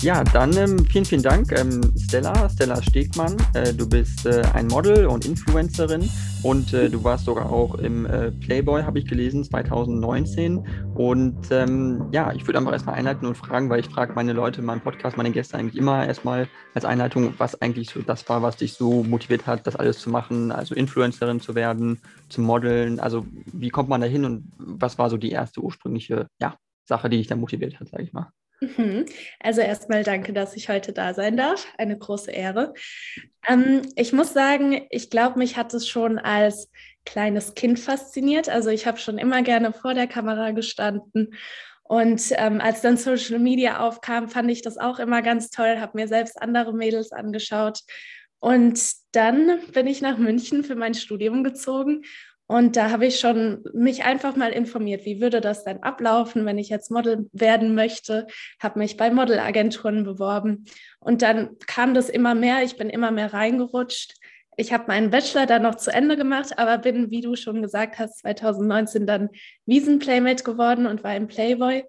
Ja, dann ähm, vielen, vielen Dank, ähm, Stella, Stella Stegmann. Äh, du bist äh, ein Model und Influencerin und äh, du warst sogar auch im äh, Playboy, habe ich gelesen, 2019. Und ähm, ja, ich würde einfach erstmal einleiten und fragen, weil ich frage meine Leute in meinem Podcast, meine Gäste eigentlich immer erstmal als Einleitung, was eigentlich so das war, was dich so motiviert hat, das alles zu machen, also Influencerin zu werden, zu modeln. Also wie kommt man da hin und was war so die erste ursprüngliche ja, Sache, die dich dann motiviert hat, sage ich mal? Mhm. Also erstmal danke, dass ich heute da sein darf. Eine große Ehre. Ähm, ich muss sagen, ich glaube, mich hat es schon als kleines Kind fasziniert. Also ich habe schon immer gerne vor der Kamera gestanden. Und ähm, als dann Social Media aufkam, fand ich das auch immer ganz toll, habe mir selbst andere Mädels angeschaut. Und dann bin ich nach München für mein Studium gezogen und da habe ich schon mich einfach mal informiert, wie würde das denn ablaufen, wenn ich jetzt Model werden möchte, habe mich bei Modelagenturen beworben und dann kam das immer mehr, ich bin immer mehr reingerutscht. Ich habe meinen Bachelor dann noch zu Ende gemacht, aber bin, wie du schon gesagt hast, 2019 dann Wiesenplaymate geworden und war im Playboy.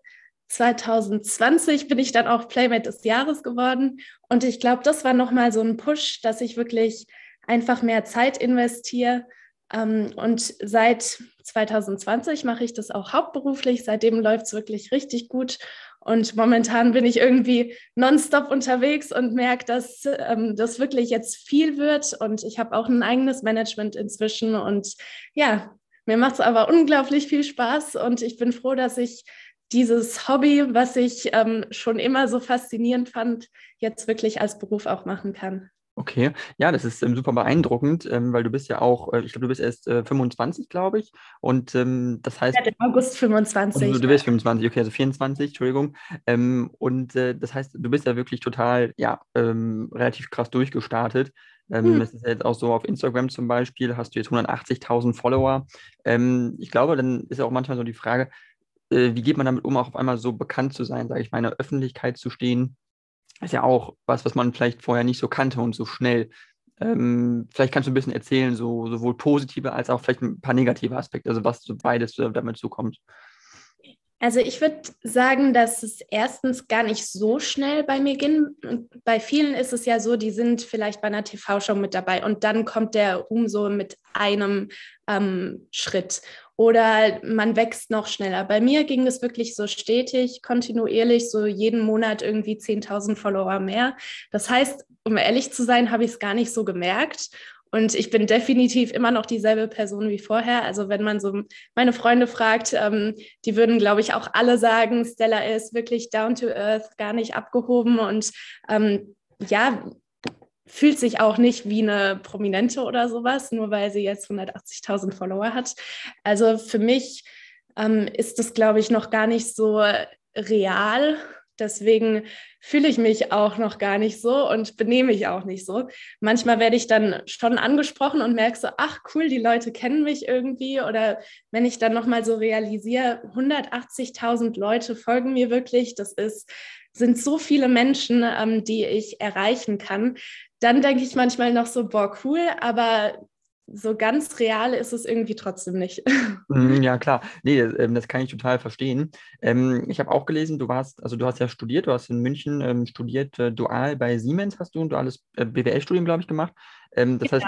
2020 bin ich dann auch Playmate des Jahres geworden und ich glaube, das war nochmal so ein Push, dass ich wirklich einfach mehr Zeit investiere und seit 2020 mache ich das auch hauptberuflich. Seitdem läuft es wirklich richtig gut. Und momentan bin ich irgendwie nonstop unterwegs und merke, dass ähm, das wirklich jetzt viel wird. Und ich habe auch ein eigenes Management inzwischen. Und ja, mir macht es aber unglaublich viel Spaß. Und ich bin froh, dass ich dieses Hobby, was ich ähm, schon immer so faszinierend fand, jetzt wirklich als Beruf auch machen kann. Okay, ja, das ist ähm, super beeindruckend, ähm, weil du bist ja auch, äh, ich glaube, du bist erst äh, 25, glaube ich. Und ähm, das heißt. Ja, im August 25. Also, du bist 25, okay, also 24, Entschuldigung. Ähm, und äh, das heißt, du bist ja wirklich total, ja, ähm, relativ krass durchgestartet. Hm. Es ist jetzt auch so auf Instagram zum Beispiel, hast du jetzt 180.000 Follower. ich glaube, dann ist ja auch manchmal so die Frage, äh, wie geht man damit um, auch auf einmal so bekannt zu sein, sage ich mal, in der Öffentlichkeit zu stehen ist ja auch was, was man vielleicht vorher nicht so kannte und so schnell. Ähm, vielleicht kannst du ein bisschen erzählen, so, sowohl positive als auch vielleicht ein paar negative Aspekte, also was so beides damit zukommt. Also ich würde sagen, dass es erstens gar nicht so schnell bei mir ging. Bei vielen ist es ja so, die sind vielleicht bei einer TV-Show mit dabei und dann kommt der Ruhm so mit einem ähm, Schritt oder man wächst noch schneller. Bei mir ging es wirklich so stetig, kontinuierlich, so jeden Monat irgendwie 10.000 Follower mehr. Das heißt, um ehrlich zu sein, habe ich es gar nicht so gemerkt. Und ich bin definitiv immer noch dieselbe Person wie vorher. Also wenn man so meine Freunde fragt, ähm, die würden, glaube ich, auch alle sagen, Stella ist wirklich down to earth, gar nicht abgehoben. Und ähm, ja, fühlt sich auch nicht wie eine Prominente oder sowas, nur weil sie jetzt 180.000 Follower hat. Also für mich ähm, ist das, glaube ich, noch gar nicht so real. Deswegen fühle ich mich auch noch gar nicht so und benehme mich auch nicht so. Manchmal werde ich dann schon angesprochen und merke so, ach cool, die Leute kennen mich irgendwie. Oder wenn ich dann nochmal so realisiere, 180.000 Leute folgen mir wirklich, das ist sind so viele Menschen, ähm, die ich erreichen kann, dann denke ich manchmal noch so, boah, cool, aber so ganz real ist es irgendwie trotzdem nicht. Mhm, ja, klar. Nee, ähm, das kann ich total verstehen. Ähm, ich habe auch gelesen, du warst, also du hast ja studiert, du hast in München ähm, studiert, äh, dual bei Siemens hast du ein duales äh, BWL-Studium, glaube ich, gemacht. das genau. heißt,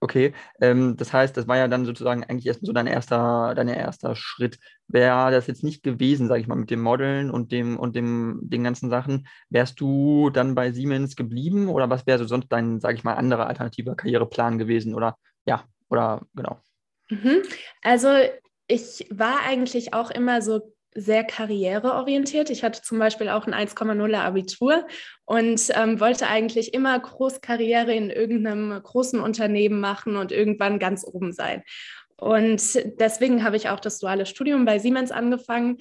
okay, ähm, das heißt, das war ja dann sozusagen eigentlich erstmal so dein erster, dein erster Schritt. Wäre das jetzt nicht gewesen, sage ich mal, mit dem Modeln und dem und dem den ganzen Sachen, wärst du dann bei Siemens geblieben oder was wäre so sonst dein, sage ich mal, anderer alternativer Karriereplan gewesen oder ja, oder genau. Mhm. Also ich war eigentlich auch immer so sehr karriereorientiert. Ich hatte zum Beispiel auch ein 1,0 Abitur und ähm, wollte eigentlich immer Großkarriere in irgendeinem großen Unternehmen machen und irgendwann ganz oben sein. Und deswegen habe ich auch das duale Studium bei Siemens angefangen.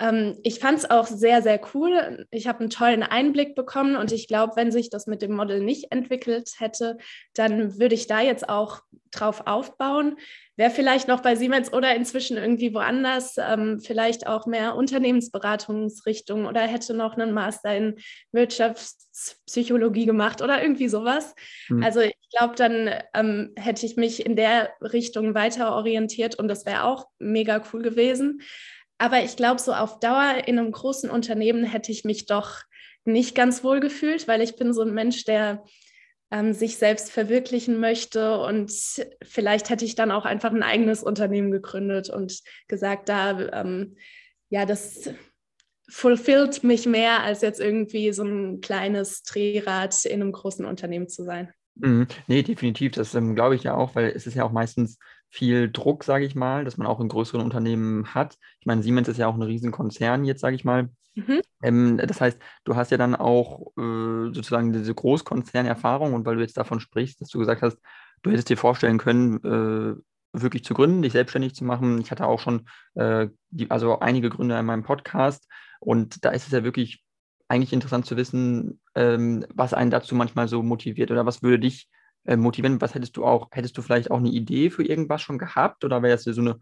Ähm, ich fand es auch sehr, sehr cool. Ich habe einen tollen Einblick bekommen und ich glaube, wenn sich das mit dem Model nicht entwickelt hätte, dann würde ich da jetzt auch drauf aufbauen. Wäre vielleicht noch bei Siemens oder inzwischen irgendwie woanders, ähm, vielleicht auch mehr Unternehmensberatungsrichtung oder hätte noch einen Master in Wirtschaftspsychologie gemacht oder irgendwie sowas. Mhm. Also ich glaube, dann ähm, hätte ich mich in der Richtung weiter orientiert und das wäre auch mega cool gewesen. Aber ich glaube, so auf Dauer in einem großen Unternehmen hätte ich mich doch nicht ganz wohl gefühlt, weil ich bin so ein Mensch, der ähm, sich selbst verwirklichen möchte. Und vielleicht hätte ich dann auch einfach ein eigenes Unternehmen gegründet und gesagt, da, ähm, ja, das fulfillt mich mehr, als jetzt irgendwie so ein kleines Drehrad in einem großen Unternehmen zu sein. Mhm. Nee, definitiv. Das ähm, glaube ich ja auch, weil es ist ja auch meistens viel Druck, sage ich mal, dass man auch in größeren Unternehmen hat. Ich meine, Siemens ist ja auch ein Riesenkonzern jetzt, sage ich mal. Mhm. Ähm, das heißt, du hast ja dann auch äh, sozusagen diese Großkonzernerfahrung und weil du jetzt davon sprichst, dass du gesagt hast, du hättest dir vorstellen können, äh, wirklich zu gründen, dich selbstständig zu machen. Ich hatte auch schon äh, die, also einige Gründe in meinem Podcast und da ist es ja wirklich eigentlich interessant zu wissen, ähm, was einen dazu manchmal so motiviert oder was würde dich äh, motivieren? Was hättest du auch, hättest du vielleicht auch eine Idee für irgendwas schon gehabt oder wäre es so eine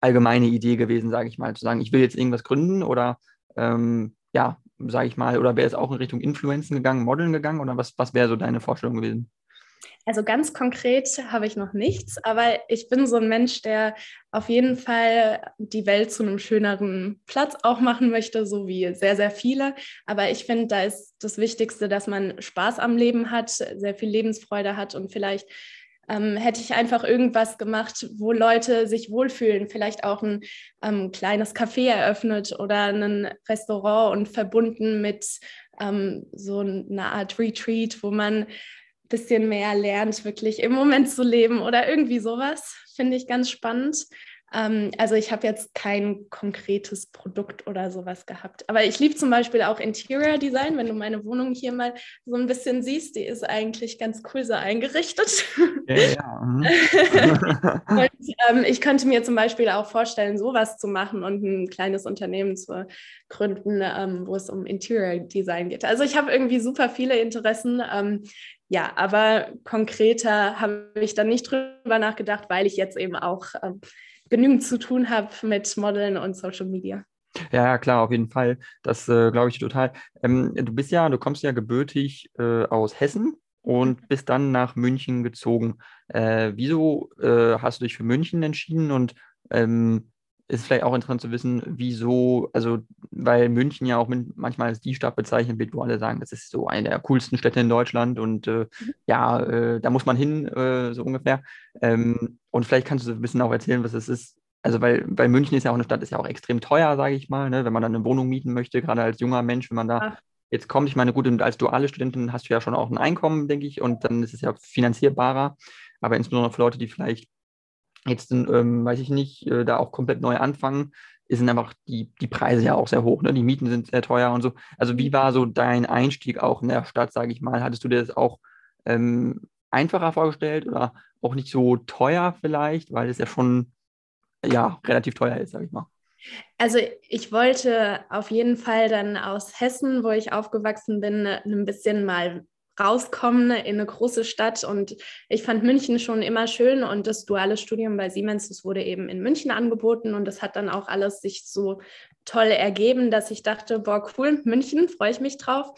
allgemeine Idee gewesen, sage ich mal, zu sagen, ich will jetzt irgendwas gründen oder ähm, ja, sage ich mal, oder wäre es auch in Richtung Influenzen gegangen, Modeln gegangen oder was, was wäre so deine Vorstellung gewesen? Also ganz konkret habe ich noch nichts, aber ich bin so ein Mensch, der auf jeden Fall die Welt zu einem schöneren Platz auch machen möchte, so wie sehr, sehr viele. Aber ich finde, da ist das Wichtigste, dass man Spaß am Leben hat, sehr viel Lebensfreude hat und vielleicht ähm, hätte ich einfach irgendwas gemacht, wo Leute sich wohlfühlen, vielleicht auch ein ähm, kleines Café eröffnet oder ein Restaurant und verbunden mit ähm, so einer Art Retreat, wo man bisschen mehr lernt, wirklich im Moment zu leben oder irgendwie sowas, finde ich ganz spannend. Ähm, also ich habe jetzt kein konkretes Produkt oder sowas gehabt. Aber ich liebe zum Beispiel auch Interior Design. Wenn du meine Wohnung hier mal so ein bisschen siehst, die ist eigentlich ganz cool so eingerichtet. Ja, ja. Mhm. und ähm, ich könnte mir zum Beispiel auch vorstellen, sowas zu machen und ein kleines Unternehmen zu gründen, ähm, wo es um Interior Design geht. Also ich habe irgendwie super viele Interessen. Ja, aber konkreter habe ich dann nicht drüber nachgedacht, weil ich jetzt eben auch ähm, genügend zu tun habe mit Modeln und Social Media. Ja, klar, auf jeden Fall. Das äh, glaube ich total. Ähm, du bist ja, du kommst ja gebürtig äh, aus Hessen und mhm. bist dann nach München gezogen. Äh, wieso äh, hast du dich für München entschieden und ähm, ist vielleicht auch interessant zu wissen, wieso, also weil München ja auch manchmal als die Stadt bezeichnet wird, wo alle sagen, das ist so eine der coolsten Städte in Deutschland und äh, mhm. ja, äh, da muss man hin, äh, so ungefähr. Ähm, und vielleicht kannst du so ein bisschen auch erzählen, was es ist. Also weil, weil München ist ja auch eine Stadt, ist ja auch extrem teuer, sage ich mal, ne? wenn man dann eine Wohnung mieten möchte, gerade als junger Mensch, wenn man da Ach. jetzt kommt. Ich meine, gut, als duale Studentin hast du ja schon auch ein Einkommen, denke ich, und dann ist es ja finanzierbarer. Aber insbesondere für Leute, die vielleicht jetzt, ähm, weiß ich nicht, äh, da auch komplett neu anfangen, sind einfach die, die Preise ja auch sehr hoch, ne? Die Mieten sind sehr teuer und so. Also wie war so dein Einstieg auch in der Stadt, sage ich mal? Hattest du dir das auch ähm, einfacher vorgestellt oder auch nicht so teuer vielleicht, weil es ja schon ja relativ teuer ist, sage ich mal? Also ich wollte auf jeden Fall dann aus Hessen, wo ich aufgewachsen bin, ein bisschen mal rauskommen in eine große Stadt. Und ich fand München schon immer schön und das duale Studium bei Siemens, das wurde eben in München angeboten und das hat dann auch alles sich so toll ergeben, dass ich dachte, boah, cool, München, freue ich mich drauf.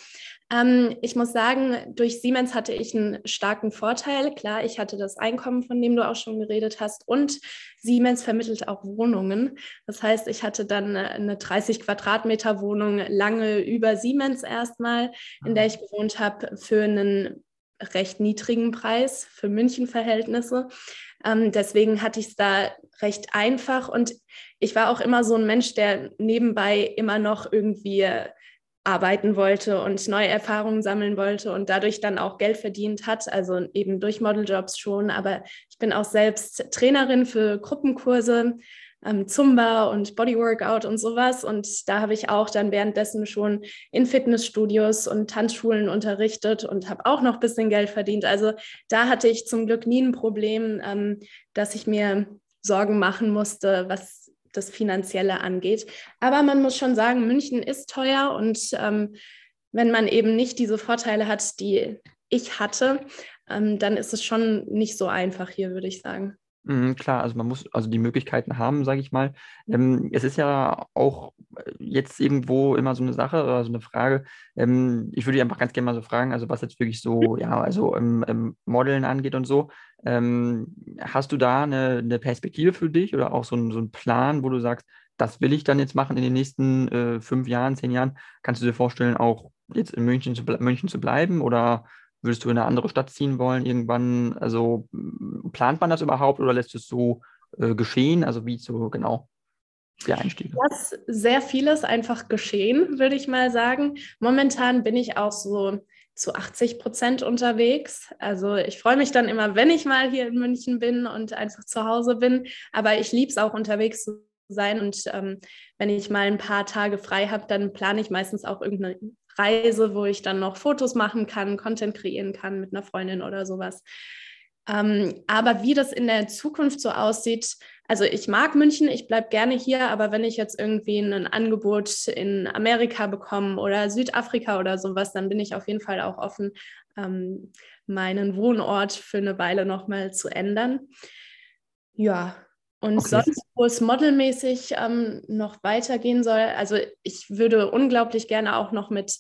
Ähm, ich muss sagen, durch Siemens hatte ich einen starken Vorteil. Klar, ich hatte das Einkommen, von dem du auch schon geredet hast, und Siemens vermittelt auch Wohnungen. Das heißt, ich hatte dann eine 30 Quadratmeter Wohnung lange über Siemens erstmal, in der ich gewohnt habe, für einen recht niedrigen Preis für München-Verhältnisse. Ähm, deswegen hatte ich es da recht einfach und ich war auch immer so ein Mensch, der nebenbei immer noch irgendwie arbeiten wollte und neue Erfahrungen sammeln wollte und dadurch dann auch Geld verdient hat, also eben durch Modeljobs schon. Aber ich bin auch selbst Trainerin für Gruppenkurse, ähm, Zumba und Bodyworkout und sowas. Und da habe ich auch dann währenddessen schon in Fitnessstudios und Tanzschulen unterrichtet und habe auch noch ein bisschen Geld verdient. Also da hatte ich zum Glück nie ein Problem, ähm, dass ich mir Sorgen machen musste, was das Finanzielle angeht. Aber man muss schon sagen, München ist teuer und ähm, wenn man eben nicht diese Vorteile hat, die ich hatte, ähm, dann ist es schon nicht so einfach hier, würde ich sagen. Mhm, klar, also man muss also die Möglichkeiten haben, sage ich mal. Ähm, es ist ja auch jetzt irgendwo immer so eine Sache oder so eine Frage. Ähm, ich würde einfach ganz gerne mal so fragen, also was jetzt wirklich so, ja, also im, im Modeln angeht und so. Ähm, hast du da eine, eine, Perspektive für dich oder auch so, ein, so einen Plan, wo du sagst, das will ich dann jetzt machen in den nächsten äh, fünf Jahren, zehn Jahren? Kannst du dir vorstellen, auch jetzt in München zu, München zu bleiben oder würdest du in eine andere Stadt ziehen wollen irgendwann? Also plant man das überhaupt oder lässt es so äh, geschehen? Also wie so genau der Einstieg? Lass sehr vieles einfach geschehen, würde ich mal sagen. Momentan bin ich auch so zu 80 Prozent unterwegs. Also ich freue mich dann immer, wenn ich mal hier in München bin und einfach zu Hause bin. Aber ich liebe es auch unterwegs zu sein. Und ähm, wenn ich mal ein paar Tage frei habe, dann plane ich meistens auch irgendeine Reise, wo ich dann noch Fotos machen kann, Content kreieren kann mit einer Freundin oder sowas. Ähm, aber wie das in der Zukunft so aussieht, also ich mag München, ich bleibe gerne hier, aber wenn ich jetzt irgendwie ein Angebot in Amerika bekomme oder Südafrika oder sowas, dann bin ich auf jeden Fall auch offen, ähm, meinen Wohnort für eine Weile nochmal zu ändern. Ja, und okay. sonst, wo es modelmäßig ähm, noch weitergehen soll, also ich würde unglaublich gerne auch noch mit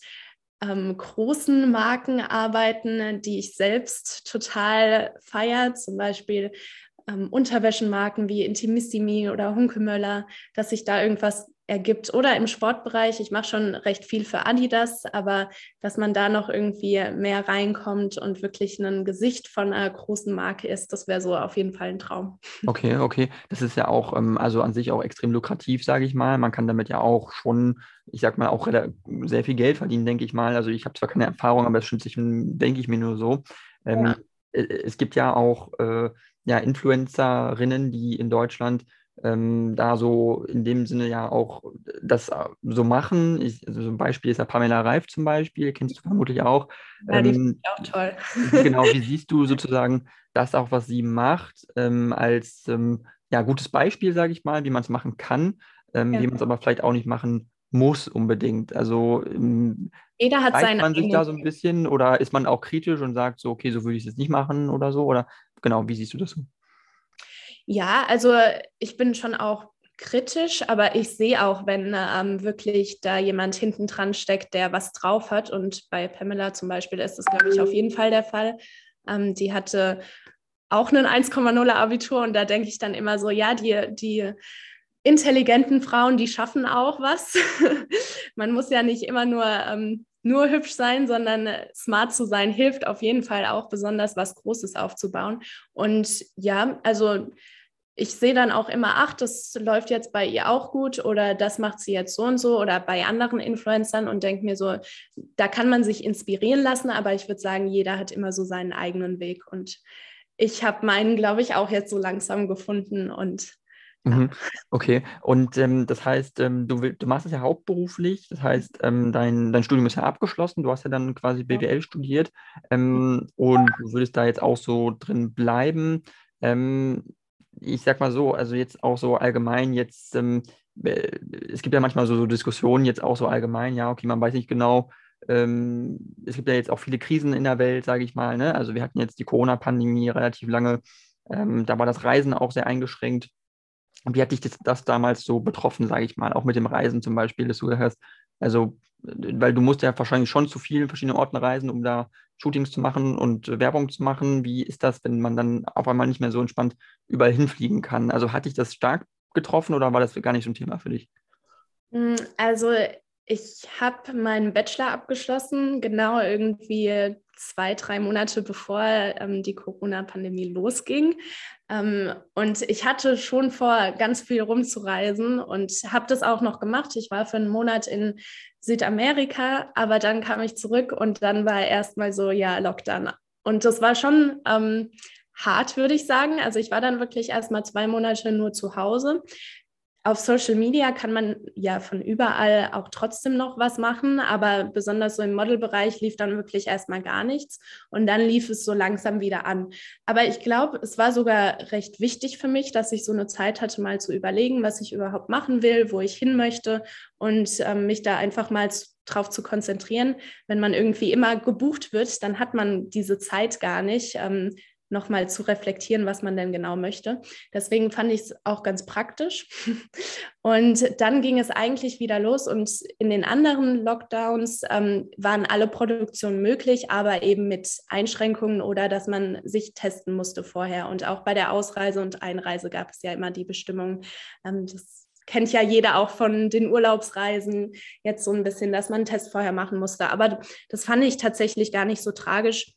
ähm, großen Marken arbeiten, die ich selbst total feiere, zum Beispiel ähm, Unterwäschenmarken wie Intimissimi oder Hunkemöller, dass sich da irgendwas ergibt. Oder im Sportbereich, ich mache schon recht viel für Adidas, aber dass man da noch irgendwie mehr reinkommt und wirklich ein Gesicht von einer großen Marke ist, das wäre so auf jeden Fall ein Traum. Okay, okay. Das ist ja auch, ähm, also an sich auch extrem lukrativ, sage ich mal. Man kann damit ja auch schon, ich sag mal, auch sehr viel Geld verdienen, denke ich mal. Also ich habe zwar keine Erfahrung, aber das stimmt sich, denke ich mir nur so. Ähm, ja. Es gibt ja auch äh, ja, Influencerinnen, die in Deutschland ähm, da so in dem Sinne ja auch das äh, so machen. Ich, also so ein Beispiel ist ja Pamela Reif zum Beispiel, kennst du vermutlich auch. Ja, die ähm, auch toll. genau, wie siehst du sozusagen das auch, was sie macht, ähm, als ähm, ja, gutes Beispiel, sage ich mal, wie man es machen kann, ähm, ja. wie man es aber vielleicht auch nicht machen muss unbedingt. Also jeder hat seinen man sich da so ein bisschen oder ist man auch kritisch und sagt so, okay, so würde ich es jetzt nicht machen oder so? Oder genau, wie siehst du das so? Ja, also ich bin schon auch kritisch, aber ich sehe auch, wenn ähm, wirklich da jemand hinten dran steckt, der was drauf hat. Und bei Pamela zum Beispiel ist das, glaube ich, auf jeden Fall der Fall. Ähm, die hatte auch einen 1,0er Abitur und da denke ich dann immer so, ja, die, die intelligenten Frauen, die schaffen auch was. Man muss ja nicht immer nur ähm, nur hübsch sein, sondern smart zu sein, hilft auf jeden Fall auch besonders, was Großes aufzubauen. Und ja, also ich sehe dann auch immer, ach, das läuft jetzt bei ihr auch gut oder das macht sie jetzt so und so oder bei anderen Influencern und denke mir so, da kann man sich inspirieren lassen, aber ich würde sagen, jeder hat immer so seinen eigenen Weg. Und ich habe meinen, glaube ich, auch jetzt so langsam gefunden und Mhm. Okay, und ähm, das heißt, ähm, du, du machst es ja hauptberuflich, das heißt, ähm, dein, dein Studium ist ja abgeschlossen, du hast ja dann quasi BWL studiert. Ähm, und du würdest da jetzt auch so drin bleiben. Ähm, ich sag mal so, also jetzt auch so allgemein, jetzt, ähm, äh, es gibt ja manchmal so, so, Diskussionen jetzt auch so allgemein, ja, okay, man weiß nicht genau, es gibt ja jetzt auch viele Krisen in der Welt, sage ich mal, ne? Also wir hatten jetzt die Corona-Pandemie relativ lange, da war das Reisen auch sehr eingeschränkt. Wie hat dich das, das damals so betroffen, sage ich mal, auch mit dem Reisen zum Beispiel, dass du hast, also, weil du musst ja wahrscheinlich schon zu vielen verschiedenen Orten reisen, um da Shootings zu machen und Werbung zu machen. Wie ist das, wenn man dann auf einmal nicht mehr so entspannt überall hinfliegen kann? Also hat dich das stark getroffen oder war das gar nicht so ein Thema für dich? Hm, also ich habe meinen Bachelor abgeschlossen, genau irgendwie zwei, drei Monate bevor ähm, die Corona-Pandemie losging. Ähm, und ich hatte schon vor, ganz viel rumzureisen und habe das auch noch gemacht. Ich war für einen Monat in Südamerika, aber dann kam ich zurück und dann war erstmal so, ja, Lockdown. Und das war schon ähm, hart, würde ich sagen. Also ich war dann wirklich erstmal zwei Monate nur zu Hause auf Social Media kann man ja von überall auch trotzdem noch was machen, aber besonders so im Modelbereich lief dann wirklich erstmal gar nichts und dann lief es so langsam wieder an. Aber ich glaube, es war sogar recht wichtig für mich, dass ich so eine Zeit hatte, mal zu überlegen, was ich überhaupt machen will, wo ich hin möchte und ähm, mich da einfach mal drauf zu konzentrieren. Wenn man irgendwie immer gebucht wird, dann hat man diese Zeit gar nicht. Ähm, nochmal zu reflektieren, was man denn genau möchte. Deswegen fand ich es auch ganz praktisch. Und dann ging es eigentlich wieder los und in den anderen Lockdowns ähm, waren alle Produktionen möglich, aber eben mit Einschränkungen oder dass man sich testen musste vorher. Und auch bei der Ausreise und Einreise gab es ja immer die Bestimmung, ähm, das kennt ja jeder auch von den Urlaubsreisen jetzt so ein bisschen, dass man einen Test vorher machen musste. Aber das fand ich tatsächlich gar nicht so tragisch.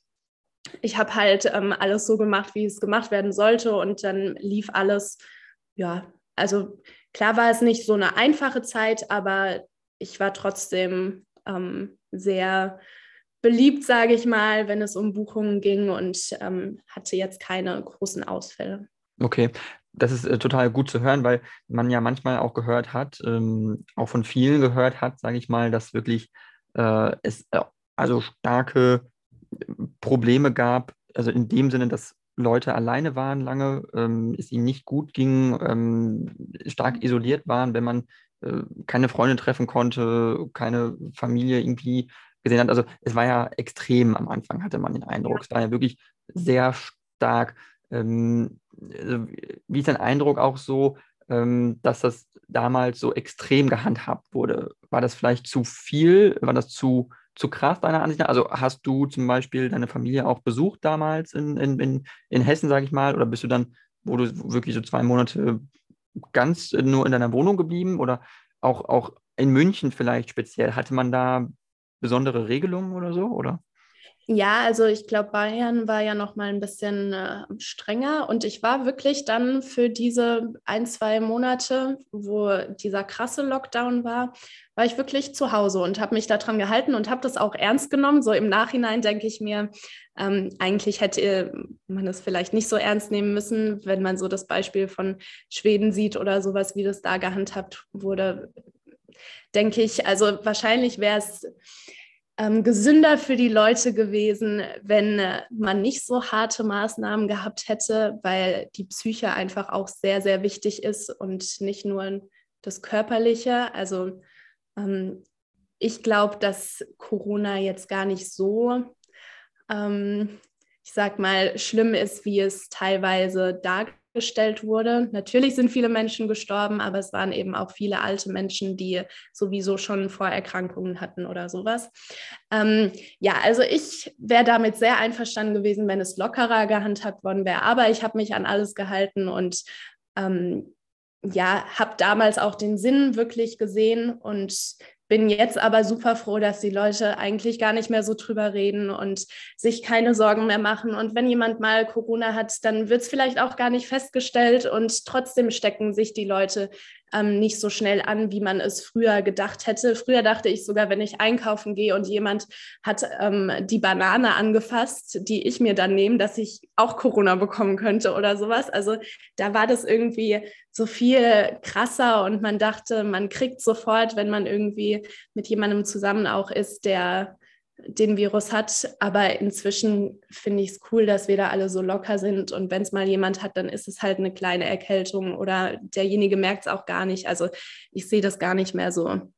Ich habe halt ähm, alles so gemacht, wie es gemacht werden sollte und dann lief alles, ja, also klar war es nicht so eine einfache Zeit, aber ich war trotzdem ähm, sehr beliebt, sage ich mal, wenn es um Buchungen ging und ähm, hatte jetzt keine großen Ausfälle. Okay, das ist äh, total gut zu hören, weil man ja manchmal auch gehört hat, ähm, auch von vielen gehört hat, sage ich mal, dass wirklich äh, es äh, also starke Probleme gab, also in dem Sinne, dass Leute alleine waren lange, ähm, es ihnen nicht gut ging, ähm, stark isoliert waren, wenn man äh, keine Freunde treffen konnte, keine Familie irgendwie gesehen hat. Also es war ja extrem am Anfang, hatte man den Eindruck. Es war ja wirklich sehr stark. Ähm, also, wie ist dein Eindruck auch so, ähm, dass das damals so extrem gehandhabt wurde? War das vielleicht zu viel? War das zu, zu krass deiner Ansicht nach? Also hast du zum Beispiel deine Familie auch besucht damals in, in, in, in Hessen, sage ich mal, oder bist du dann, wo du wirklich so zwei Monate ganz nur in deiner Wohnung geblieben oder auch, auch in München vielleicht speziell? Hatte man da besondere Regelungen oder so, oder? Ja, also ich glaube, Bayern war ja noch mal ein bisschen äh, strenger und ich war wirklich dann für diese ein, zwei Monate, wo dieser krasse Lockdown war, war ich wirklich zu Hause und habe mich daran gehalten und habe das auch ernst genommen. So im Nachhinein denke ich mir, ähm, eigentlich hätte man es vielleicht nicht so ernst nehmen müssen, wenn man so das Beispiel von Schweden sieht oder sowas, wie das da gehandhabt wurde. Denke ich, also wahrscheinlich wäre es ähm, gesünder für die Leute gewesen, wenn äh, man nicht so harte Maßnahmen gehabt hätte, weil die Psyche einfach auch sehr, sehr wichtig ist und nicht nur das Körperliche. Also ähm, ich glaube, dass Corona jetzt gar nicht so, ähm, ich sag mal, schlimm ist, wie es teilweise dargestellt gestellt wurde. Natürlich sind viele Menschen gestorben, aber es waren eben auch viele alte Menschen, die sowieso schon Vorerkrankungen hatten oder sowas. Ähm, ja, also ich wäre damit sehr einverstanden gewesen, wenn es lockerer gehandhabt worden wäre, aber ich habe mich an alles gehalten und ähm, ja, habe damals auch den Sinn wirklich gesehen und bin jetzt aber super froh, dass die Leute eigentlich gar nicht mehr so drüber reden und sich keine Sorgen mehr machen. Und wenn jemand mal Corona hat, dann wird es vielleicht auch gar nicht festgestellt und trotzdem stecken sich die Leute ähm, nicht so schnell an, wie man es früher gedacht hätte. Früher dachte ich sogar, wenn ich einkaufen gehe und jemand hat ähm, die Banane angefasst, die ich mir dann nehme, dass ich auch Corona bekommen könnte oder sowas. Also da war das irgendwie so viel krasser und man dachte, man kriegt sofort, wenn man irgendwie mit jemandem zusammen auch ist, der den Virus hat. Aber inzwischen finde ich es cool, dass wir da alle so locker sind. Und wenn es mal jemand hat, dann ist es halt eine kleine Erkältung oder derjenige merkt es auch gar nicht. Also ich sehe das gar nicht mehr so hm.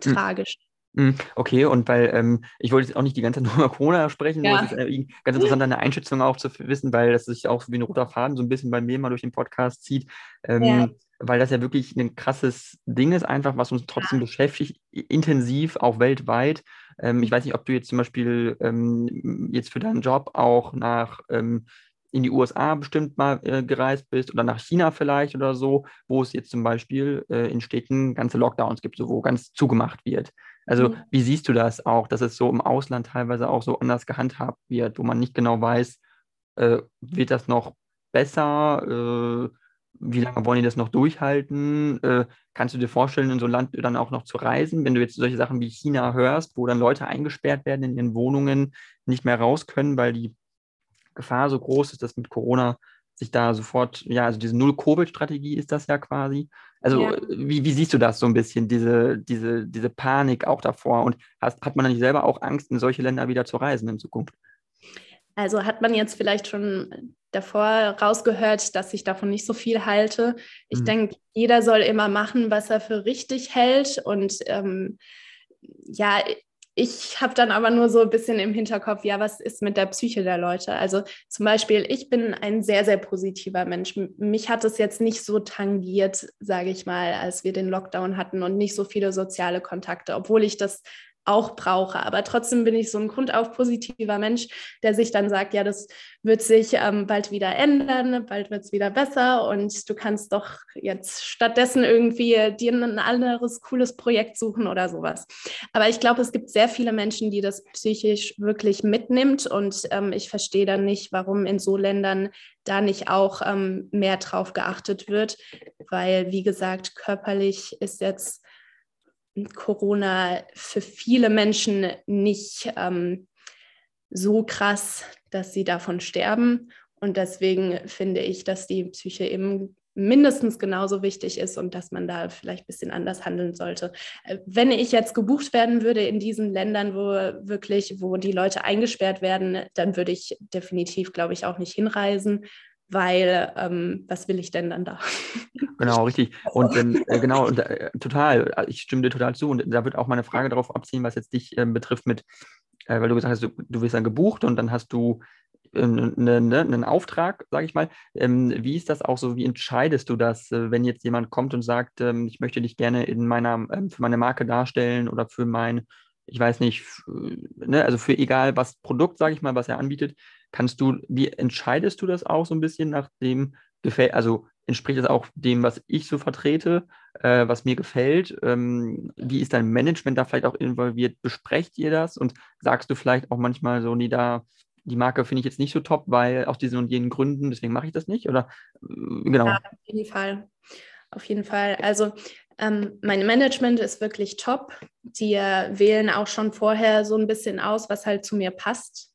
tragisch. Hm, okay, und weil ähm, ich wollte jetzt auch nicht die ganze Zeit nur über Corona sprechen, ja. es ist äh, ganz interessant, deine Einschätzung auch zu wissen, weil das sich auch wie ein roter Faden so ein bisschen bei mir mal durch den Podcast zieht. Ähm, ja weil das ja wirklich ein krasses Ding ist, einfach, was uns trotzdem beschäftigt, intensiv, auch weltweit. Ähm, ich weiß nicht, ob du jetzt zum Beispiel ähm, jetzt für deinen Job auch nach ähm, in die USA bestimmt mal äh, gereist bist oder nach China vielleicht oder so, wo es jetzt zum Beispiel äh, in Städten ganze Lockdowns gibt, so wo ganz zugemacht wird. Also mhm. wie siehst du das auch, dass es so im Ausland teilweise auch so anders gehandhabt wird, wo man nicht genau weiß, äh, wird das noch besser? Wie lange wollen die das noch durchhalten? Äh, kannst du dir vorstellen, in so ein Land dann auch noch zu reisen, wenn du jetzt solche Sachen wie China hörst, wo dann Leute eingesperrt werden in ihren Wohnungen, nicht mehr raus können, weil die Gefahr so groß ist, dass mit Corona sich da sofort, ja, also diese Null-Covid-Strategie ist das ja quasi. Also ja. Wie, wie siehst du das so ein bisschen, diese, diese, diese Panik auch davor? Und hast, hat man dann nicht selber auch Angst, in solche Länder wieder zu reisen in Zukunft? Also hat man jetzt vielleicht schon davor rausgehört, dass ich davon nicht so viel halte. Ich mhm. denke, jeder soll immer machen, was er für richtig hält. Und ähm, ja, ich habe dann aber nur so ein bisschen im Hinterkopf, ja, was ist mit der Psyche der Leute? Also zum Beispiel, ich bin ein sehr, sehr positiver Mensch. Mich hat es jetzt nicht so tangiert, sage ich mal, als wir den Lockdown hatten und nicht so viele soziale Kontakte, obwohl ich das auch brauche. Aber trotzdem bin ich so ein grundauf positiver Mensch, der sich dann sagt, ja, das wird sich ähm, bald wieder ändern, bald wird es wieder besser und du kannst doch jetzt stattdessen irgendwie dir ein anderes cooles Projekt suchen oder sowas. Aber ich glaube, es gibt sehr viele Menschen, die das psychisch wirklich mitnimmt und ähm, ich verstehe dann nicht, warum in so Ländern da nicht auch ähm, mehr drauf geachtet wird, weil, wie gesagt, körperlich ist jetzt Corona für viele Menschen nicht ähm, so krass, dass sie davon sterben. Und deswegen finde ich, dass die Psyche eben mindestens genauso wichtig ist und dass man da vielleicht ein bisschen anders handeln sollte. Äh, wenn ich jetzt gebucht werden würde in diesen Ländern, wo wirklich, wo die Leute eingesperrt werden, dann würde ich definitiv, glaube ich, auch nicht hinreisen, weil ähm, was will ich denn dann da? Genau, richtig. Und ähm, äh, genau, und, äh, total, äh, ich stimme dir total zu. Und da wird auch meine Frage darauf abziehen, was jetzt dich ähm, betrifft mit, äh, weil du gesagt hast, du, du wirst dann gebucht und dann hast du ne, ne, einen Auftrag, sage ich mal. Ähm, wie ist das auch so? Wie entscheidest du das, äh, wenn jetzt jemand kommt und sagt, ähm, ich möchte dich gerne in meiner, ähm, für meine Marke darstellen oder für mein, ich weiß nicht, ne, also für egal was Produkt, sage ich mal, was er anbietet, kannst du, wie entscheidest du das auch so ein bisschen nach dem gefällt, also entspricht das auch dem, was ich so vertrete, äh, was mir gefällt? Ähm, wie ist dein Management da vielleicht auch involviert? Besprecht ihr das und sagst du vielleicht auch manchmal so, nee, da die Marke finde ich jetzt nicht so top, weil aus diesen und jenen Gründen, deswegen mache ich das nicht? Oder äh, genau? Ja, auf jeden Fall. Auf jeden Fall. Also ähm, mein Management ist wirklich top. Die äh, wählen auch schon vorher so ein bisschen aus, was halt zu mir passt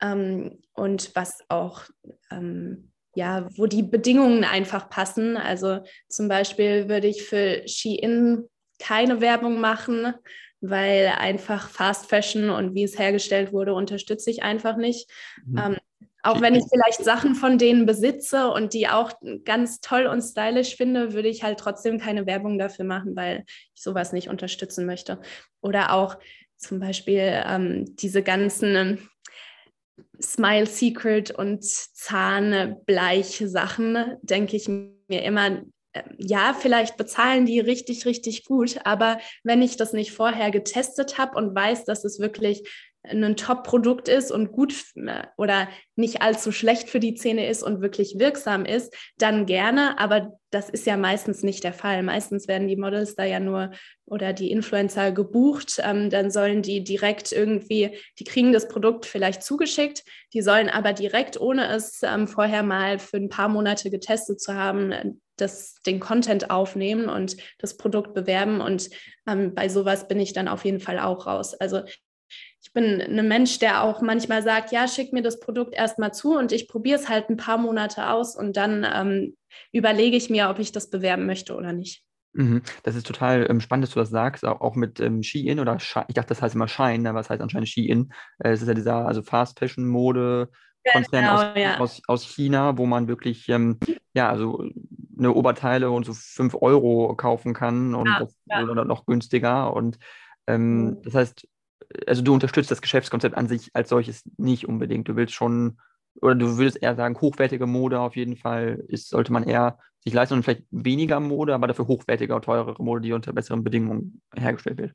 ähm, und was auch ähm, ja, wo die Bedingungen einfach passen. Also zum Beispiel würde ich für Shein keine Werbung machen, weil einfach Fast Fashion und wie es hergestellt wurde, unterstütze ich einfach nicht. Mhm. Ähm, auch wenn ich vielleicht Sachen von denen besitze und die auch ganz toll und stylisch finde, würde ich halt trotzdem keine Werbung dafür machen, weil ich sowas nicht unterstützen möchte. Oder auch zum Beispiel ähm, diese ganzen Smile Secret und Zahnbleich-Sachen denke ich mir immer, äh, ja, vielleicht bezahlen die richtig, richtig gut, aber wenn ich das nicht vorher getestet habe und weiß, dass es wirklich ein Top-Produkt ist und gut äh, oder nicht allzu schlecht für die Zähne ist und wirklich wirksam ist, dann gerne. Aber das ist ja meistens nicht der Fall. Meistens werden die Models da ja nur oder die Influencer gebucht. Ähm, dann sollen die direkt irgendwie, die kriegen das Produkt vielleicht zugeschickt. Die sollen aber direkt, ohne es ähm, vorher mal für ein paar Monate getestet zu haben, das, den Content aufnehmen und das Produkt bewerben. Und ähm, bei sowas bin ich dann auf jeden Fall auch raus. Also ich bin ein Mensch, der auch manchmal sagt, ja, schick mir das Produkt erstmal zu und ich probiere es halt ein paar Monate aus und dann ähm, überlege ich mir, ob ich das bewerben möchte oder nicht. Mhm. Das ist total ähm, spannend, dass du das sagst, auch, auch mit ähm, Shein oder Shine. Ich dachte, das heißt immer Shine, aber es heißt anscheinend Shein. Äh, es ist ja dieser also Fast Fashion Mode Konzern genau, aus, ja. aus, aus, China, wo man wirklich ähm, ja also eine Oberteile und so 5 Euro kaufen kann und ja, das, ja. oder noch günstiger und ähm, mhm. das heißt also du unterstützt das Geschäftskonzept an sich als solches nicht unbedingt. Du willst schon, oder du würdest eher sagen, hochwertige Mode auf jeden Fall ist, sollte man eher sich leisten und vielleicht weniger Mode, aber dafür hochwertiger, teurere Mode, die unter besseren Bedingungen hergestellt wird.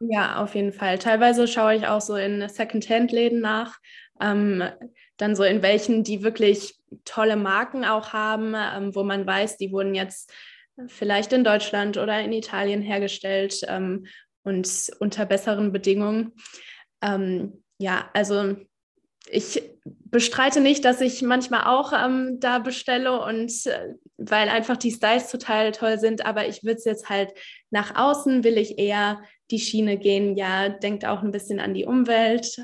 Ja, auf jeden Fall. Teilweise schaue ich auch so in Second-Hand-Läden nach, ähm, dann so in welchen, die wirklich tolle Marken auch haben, ähm, wo man weiß, die wurden jetzt vielleicht in Deutschland oder in Italien hergestellt ähm, und unter besseren Bedingungen. Ähm, ja, also ich bestreite nicht, dass ich manchmal auch ähm, da bestelle und äh, weil einfach die Styles total toll sind, aber ich würde es jetzt halt nach außen will ich eher die Schiene gehen, ja, denkt auch ein bisschen an die Umwelt.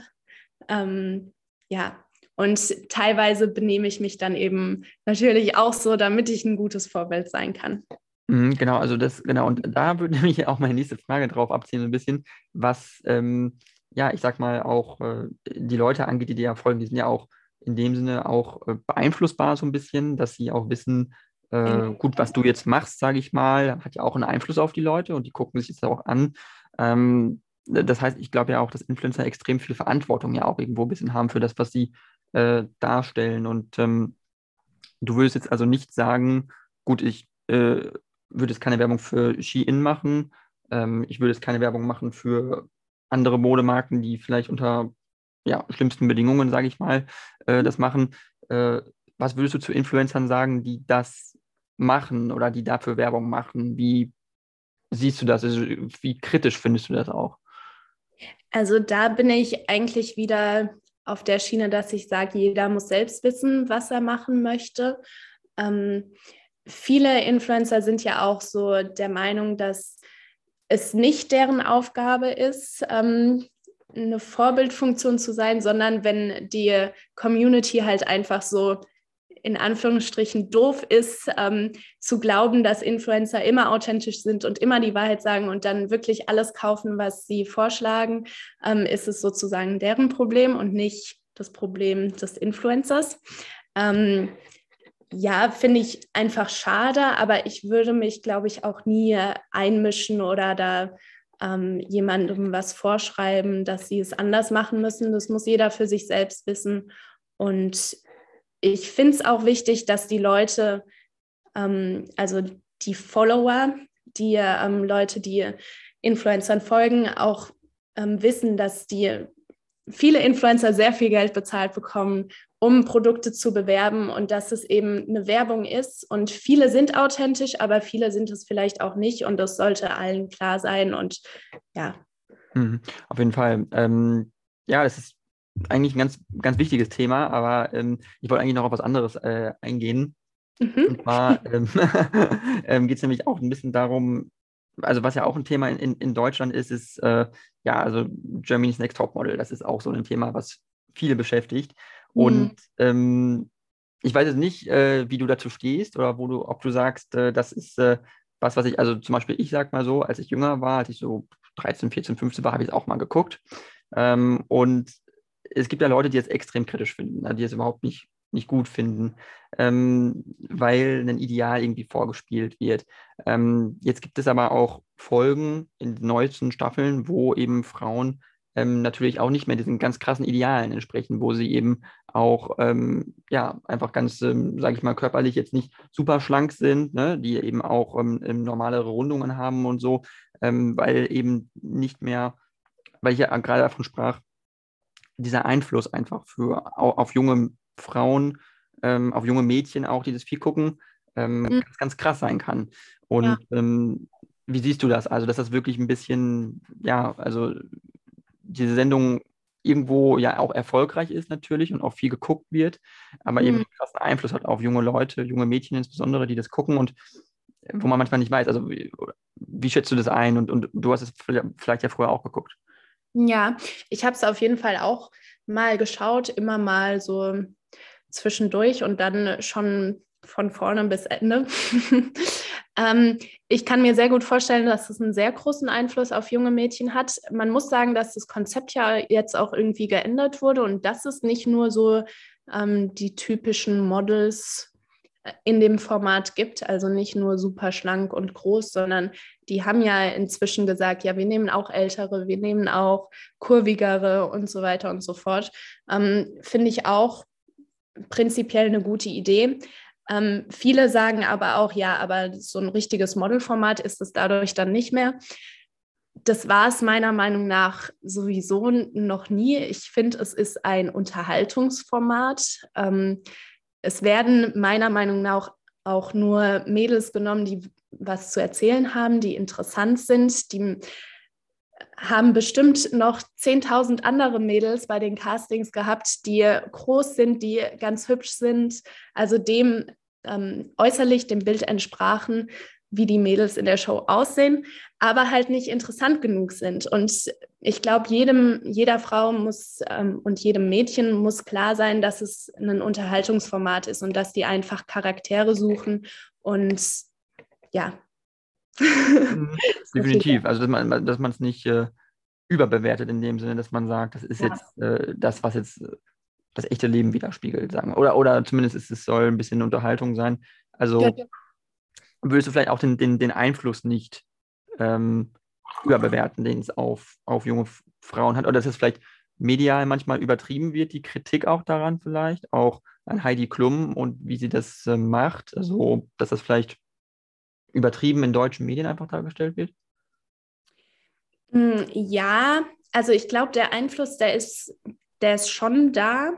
Ähm, ja, und teilweise benehme ich mich dann eben natürlich auch so, damit ich ein gutes Vorbild sein kann. Mhm, genau, also das, genau, und da würde nämlich auch meine nächste Frage drauf abziehen, ein bisschen, was, ähm, ja, ich sag mal, auch äh, die Leute angeht, die dir ja folgen, die sind ja auch in dem Sinne auch äh, beeinflussbar so ein bisschen, dass sie auch wissen, äh, gut, was du jetzt machst, sage ich mal, hat ja auch einen Einfluss auf die Leute und die gucken sich das auch an. Ähm, das heißt, ich glaube ja auch, dass Influencer extrem viel Verantwortung ja auch irgendwo ein bisschen haben für das, was sie äh, darstellen. Und ähm, du würdest jetzt also nicht sagen, gut, ich äh, würde jetzt keine Werbung für Shein machen. Ähm, ich würde jetzt keine Werbung machen für andere Modemarken, die vielleicht unter ja, schlimmsten Bedingungen, sage ich mal, äh, das machen. Äh, was würdest du zu Influencern sagen, die das machen oder die dafür Werbung machen? Wie siehst du das? Also, wie kritisch findest du das auch? Also da bin ich eigentlich wieder auf der Schiene, dass ich sage, jeder muss selbst wissen, was er machen möchte. Ähm, viele Influencer sind ja auch so der Meinung, dass es nicht deren Aufgabe ist, ähm, eine Vorbildfunktion zu sein, sondern wenn die Community halt einfach so in Anführungsstrichen doof ist, ähm, zu glauben, dass Influencer immer authentisch sind und immer die Wahrheit sagen und dann wirklich alles kaufen, was sie vorschlagen, ähm, ist es sozusagen deren Problem und nicht das Problem des Influencers. Ähm, ja, finde ich einfach schade, aber ich würde mich, glaube ich, auch nie einmischen oder da ähm, jemandem was vorschreiben, dass sie es anders machen müssen. Das muss jeder für sich selbst wissen. Und ich finde es auch wichtig, dass die Leute, ähm, also die Follower, die ähm, Leute, die Influencern folgen, auch ähm, wissen, dass die viele Influencer sehr viel Geld bezahlt bekommen, um Produkte zu bewerben und dass es eben eine Werbung ist. Und viele sind authentisch, aber viele sind es vielleicht auch nicht und das sollte allen klar sein. Und ja. Mhm, auf jeden Fall. Ähm, ja, das ist eigentlich ein ganz, ganz wichtiges Thema, aber ähm, ich wollte eigentlich noch auf was anderes äh, eingehen. Mhm. Und zwar ähm, ähm, geht es nämlich auch ein bisschen darum, also was ja auch ein Thema in, in Deutschland ist, ist äh, ja, also Germany's Next Top Model. Das ist auch so ein Thema, was viele beschäftigt. Mhm. Und ähm, ich weiß jetzt nicht, äh, wie du dazu stehst oder wo du, ob du sagst, äh, das ist äh, was, was ich, also zum Beispiel, ich sag mal so, als ich jünger war, als ich so 13, 14, 15 war, habe ich es auch mal geguckt. Ähm, und es gibt ja Leute, die es extrem kritisch finden, ne, die es überhaupt nicht, nicht gut finden, ähm, weil ein Ideal irgendwie vorgespielt wird. Ähm, jetzt gibt es aber auch Folgen in den neuesten Staffeln, wo eben Frauen ähm, natürlich auch nicht mehr diesen ganz krassen Idealen entsprechen, wo sie eben auch ähm, ja einfach ganz, ähm, sage ich mal, körperlich jetzt nicht super schlank sind, ne? die eben auch ähm, normalere Rundungen haben und so, ähm, weil eben nicht mehr, weil ich ja gerade davon sprach, dieser Einfluss einfach für auf junge Frauen, ähm, auf junge Mädchen auch, die das viel gucken, ähm, mhm. ganz, ganz krass sein kann. Und ja. ähm, wie siehst du das? Also, dass das wirklich ein bisschen, ja, also diese Sendung irgendwo ja auch erfolgreich ist natürlich und auch viel geguckt wird, aber mhm. eben einen krassen Einfluss hat auf junge Leute, junge Mädchen insbesondere, die das gucken und wo man manchmal nicht weiß, also wie, wie schätzt du das ein? Und, und du hast es vielleicht ja früher auch geguckt. Ja, ich habe es auf jeden Fall auch mal geschaut, immer mal so zwischendurch und dann schon von vorne bis Ende. ähm, ich kann mir sehr gut vorstellen, dass es einen sehr großen Einfluss auf junge Mädchen hat. Man muss sagen, dass das Konzept ja jetzt auch irgendwie geändert wurde und dass es nicht nur so ähm, die typischen Models in dem Format gibt, also nicht nur super schlank und groß, sondern die haben ja inzwischen gesagt, ja, wir nehmen auch ältere, wir nehmen auch kurvigere und so weiter und so fort. Ähm, Finde ich auch prinzipiell eine gute Idee. Ähm, viele sagen aber auch, ja, aber so ein richtiges Modelformat ist es dadurch dann nicht mehr. Das war es meiner Meinung nach sowieso noch nie. Ich finde, es ist ein Unterhaltungsformat. Ähm, es werden meiner Meinung nach auch nur Mädels genommen, die was zu erzählen haben, die interessant sind, die haben bestimmt noch 10.000 andere Mädels bei den Castings gehabt, die groß sind, die ganz hübsch sind, also dem ähm, äußerlich, dem Bild entsprachen, wie die Mädels in der Show aussehen, aber halt nicht interessant genug sind. Und ich glaube, jedem, jeder Frau muss ähm, und jedem Mädchen muss klar sein, dass es ein Unterhaltungsformat ist und dass die einfach Charaktere suchen und ja. Mhm. Definitiv. Also, dass man dass es nicht äh, überbewertet in dem Sinne, dass man sagt, das ist ja. jetzt äh, das, was jetzt äh, das echte Leben widerspiegelt, sagen. Oder, oder zumindest ist es soll ein bisschen Unterhaltung sein. Also ja, ja würdest du vielleicht auch den, den, den Einfluss nicht ähm, überbewerten, den es auf, auf junge Frauen hat? Oder dass es vielleicht medial manchmal übertrieben wird, die Kritik auch daran vielleicht, auch an Heidi Klum und wie sie das äh, macht, also dass das vielleicht übertrieben in deutschen Medien einfach dargestellt wird? Hm, ja, also ich glaube, der Einfluss, der ist, der ist schon da.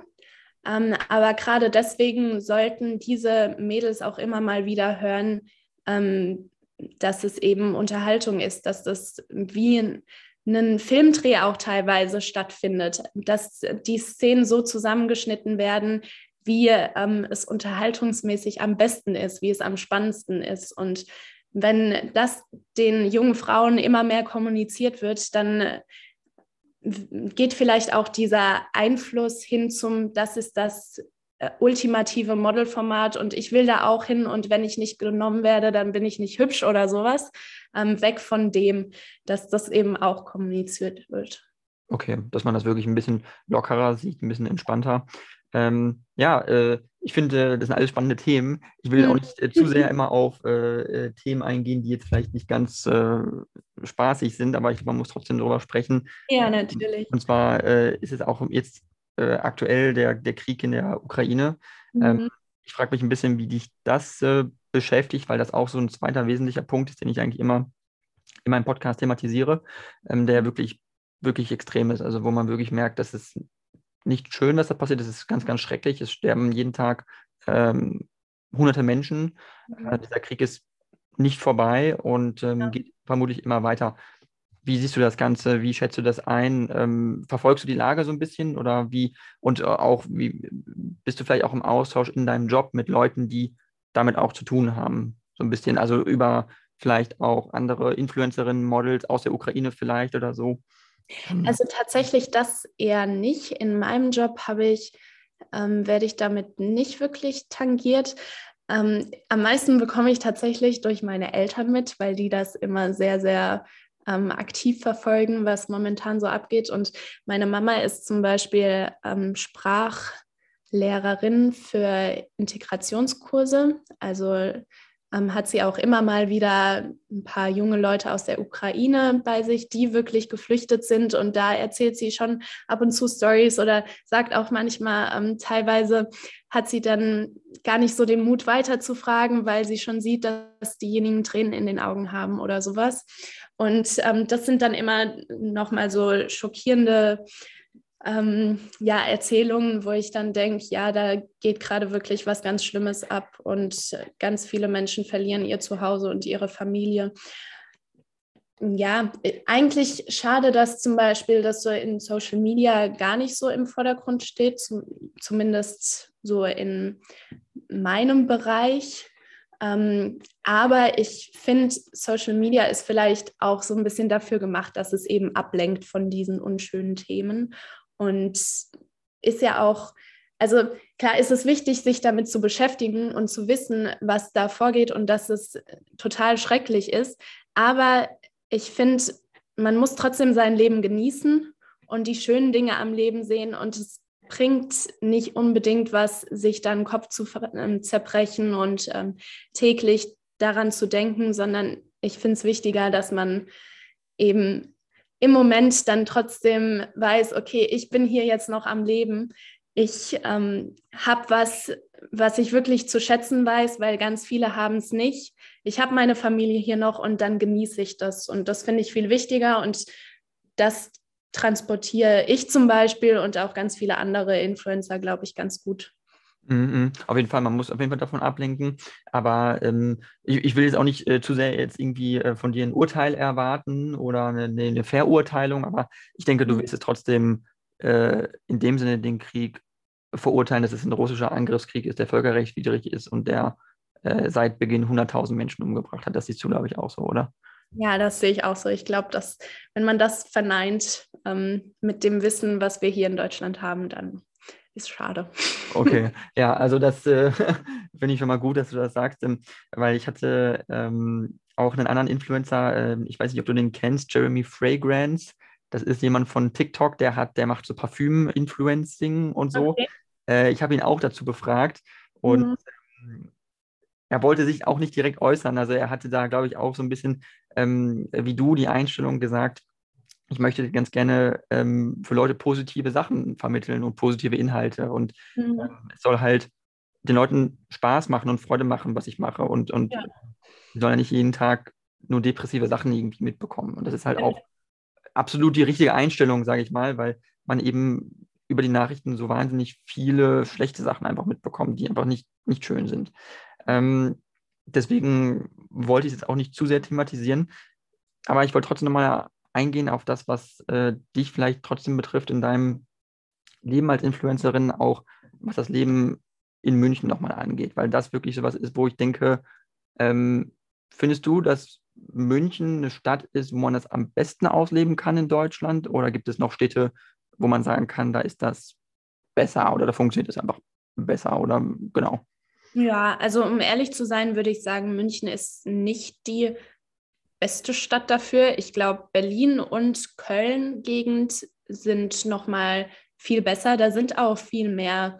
Ähm, aber gerade deswegen sollten diese Mädels auch immer mal wieder hören, ähm, dass es eben Unterhaltung ist, dass das wie ein, ein Filmdreh auch teilweise stattfindet, dass die Szenen so zusammengeschnitten werden, wie ähm, es unterhaltungsmäßig am besten ist, wie es am spannendsten ist. Und wenn das den jungen Frauen immer mehr kommuniziert wird, dann äh, geht vielleicht auch dieser Einfluss hin zum, das ist das äh, ultimative Modelformat und ich will da auch hin und wenn ich nicht genommen werde, dann bin ich nicht hübsch oder sowas. Ähm, weg von dem, dass das eben auch kommuniziert wird. Okay, dass man das wirklich ein bisschen lockerer sieht, ein bisschen entspannter. Ähm, ja, äh, ich finde, das sind alles spannende Themen. Ich will auch mhm. nicht äh, zu sehr immer auf äh, äh, Themen eingehen, die jetzt vielleicht nicht ganz äh, spaßig sind, aber ich, man muss trotzdem darüber sprechen. Ja, natürlich. Und zwar äh, ist es auch jetzt aktuell der, der Krieg in der Ukraine. Ähm, mhm. Ähm, ich frage mich ein bisschen, wie dich das beschäftigt, weil das auch so ein zweiter wesentlicher Punkt ist, den ich eigentlich immer in meinem Podcast thematisiere, ähm, der wirklich, wirklich extrem ist. Also wo man wirklich merkt, dass es nicht schön, was da passiert. Es ist ganz, ganz schrecklich. Es sterben jeden Tag ähm, hunderte Menschen. Mhm. Äh, dieser Krieg ist nicht vorbei und ähm, ja. geht vermutlich immer weiter. Wie siehst du das Ganze? Wie schätzt du das ein? Ähm, verfolgst du die Lage so ein bisschen oder wie? Und äh, auch, wie bist du vielleicht auch im Austausch in deinem Job mit Leuten, die damit auch zu tun haben? So ein bisschen, also über vielleicht auch andere Influencerinnen, Models aus der Ukraine vielleicht oder so? Mhm. Also tatsächlich das eher nicht. In meinem Job habe ich, ähm, werde ich damit nicht wirklich tangiert. Ähm, am meisten bekomme ich tatsächlich durch meine Eltern mit, weil die das immer sehr, sehr ähm, aktiv verfolgen, was momentan so abgeht. Und meine Mama ist zum Beispiel ähm, Sprachlehrerin für Integrationskurse. Also ähm, hat sie auch immer mal wieder ein paar junge Leute aus der Ukraine bei sich, die wirklich geflüchtet sind. Und da erzählt sie schon ab und zu Stories oder sagt auch manchmal, ähm, teilweise hat sie dann gar nicht so den Mut weiter zu fragen, weil sie schon sieht, dass diejenigen Tränen in den Augen haben oder sowas. Und ähm, das sind dann immer nochmal so schockierende ähm, ja, Erzählungen, wo ich dann denke, ja, da geht gerade wirklich was ganz Schlimmes ab und ganz viele Menschen verlieren ihr Zuhause und ihre Familie. Ja, eigentlich schade, dass zum Beispiel das so in Social Media gar nicht so im Vordergrund steht, zumindest so in meinem Bereich. Ähm, aber ich finde, Social Media ist vielleicht auch so ein bisschen dafür gemacht, dass es eben ablenkt von diesen unschönen Themen und ist ja auch, also klar ist es wichtig, sich damit zu beschäftigen und zu wissen, was da vorgeht und dass es total schrecklich ist. Aber ich finde, man muss trotzdem sein Leben genießen und die schönen Dinge am Leben sehen. Und es bringt nicht unbedingt was, sich dann Kopf zu ähm, zerbrechen und ähm, täglich daran zu denken, sondern ich finde es wichtiger, dass man eben im Moment dann trotzdem weiß, okay, ich bin hier jetzt noch am Leben. Ich ähm, habe was, was ich wirklich zu schätzen weiß, weil ganz viele haben es nicht. Ich habe meine Familie hier noch und dann genieße ich das. Und das finde ich viel wichtiger und das transportiere ich zum Beispiel und auch ganz viele andere Influencer, glaube ich, ganz gut. Mhm, auf jeden Fall, man muss auf jeden Fall davon ablenken. Aber ähm, ich, ich, will jetzt auch nicht äh, zu sehr jetzt irgendwie äh, von dir ein Urteil erwarten oder eine, eine, Verurteilung, aber ich denke, du mhm. wirst es trotzdem äh, in dem Sinne den Krieg verurteilen, dass es ein russischer Angriffskrieg ist, der völkerrechtswidrig ist und der äh, seit Beginn 100.000 Menschen umgebracht hat. Das siehst du, glaube ich, auch so, oder? Ja, das sehe ich auch so. Ich glaube, dass wenn man das verneint ähm, mit dem Wissen, was wir hier in Deutschland haben, dann ist schade. Okay, ja, also das äh, finde ich schon mal gut, dass du das sagst, ähm, weil ich hatte ähm, auch einen anderen Influencer, äh, ich weiß nicht, ob du den kennst, Jeremy Fragrance. Das ist jemand von TikTok, der hat, der macht so Parfüm-Influencing und so. Okay. Äh, ich habe ihn auch dazu befragt und mhm. Ähm, er wollte sich auch nicht direkt äußern. Also er hatte da, glaube ich, auch so ein bisschen ähm, wie du die Einstellung gesagt, ich möchte ganz gerne ähm, für Leute positive Sachen vermitteln und positive Inhalte. Und mhm. ähm, es soll halt den Leuten Spaß machen und Freude machen, was ich mache. Und, und ja. die sollen ja nicht jeden Tag nur depressive Sachen irgendwie mitbekommen. Und das ist halt auch absolut die richtige Einstellung, sage ich mal, weil man eben über die Nachrichten so wahnsinnig viele schlechte Sachen einfach mitbekommt, die einfach nicht, nicht schön sind. Ähm, deswegen wollte ich es jetzt auch nicht zu sehr thematisieren, aber ich wollte trotzdem nochmal eingehen auf das, was äh, dich vielleicht trotzdem betrifft in deinem Leben als Influencerin, auch was das Leben in München nochmal angeht, weil das wirklich so was ist, wo ich denke, ähm, findest du, dass München eine Stadt ist, wo man das am besten ausleben kann in Deutschland? Oder gibt es noch Städte, wo man sagen kann, da ist das besser oder da funktioniert es einfach besser oder genau? Ja, also um ehrlich zu sein, würde ich sagen, München ist nicht die beste Stadt dafür. Ich glaube, Berlin und Köln-Gegend sind nochmal viel besser. Da sind auch viel mehr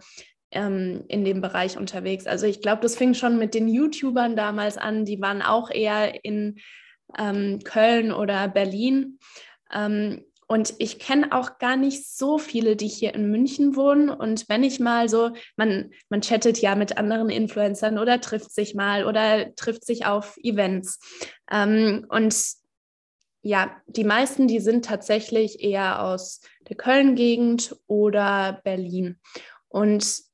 ähm, in dem Bereich unterwegs. Also ich glaube, das fing schon mit den YouTubern damals an. Die waren auch eher in ähm, Köln oder Berlin. Ähm, und ich kenne auch gar nicht so viele, die hier in München wohnen. Und wenn ich mal so, man, man chattet ja mit anderen Influencern oder trifft sich mal oder trifft sich auf Events. Ähm, und ja, die meisten, die sind tatsächlich eher aus der Köln-Gegend oder Berlin. Und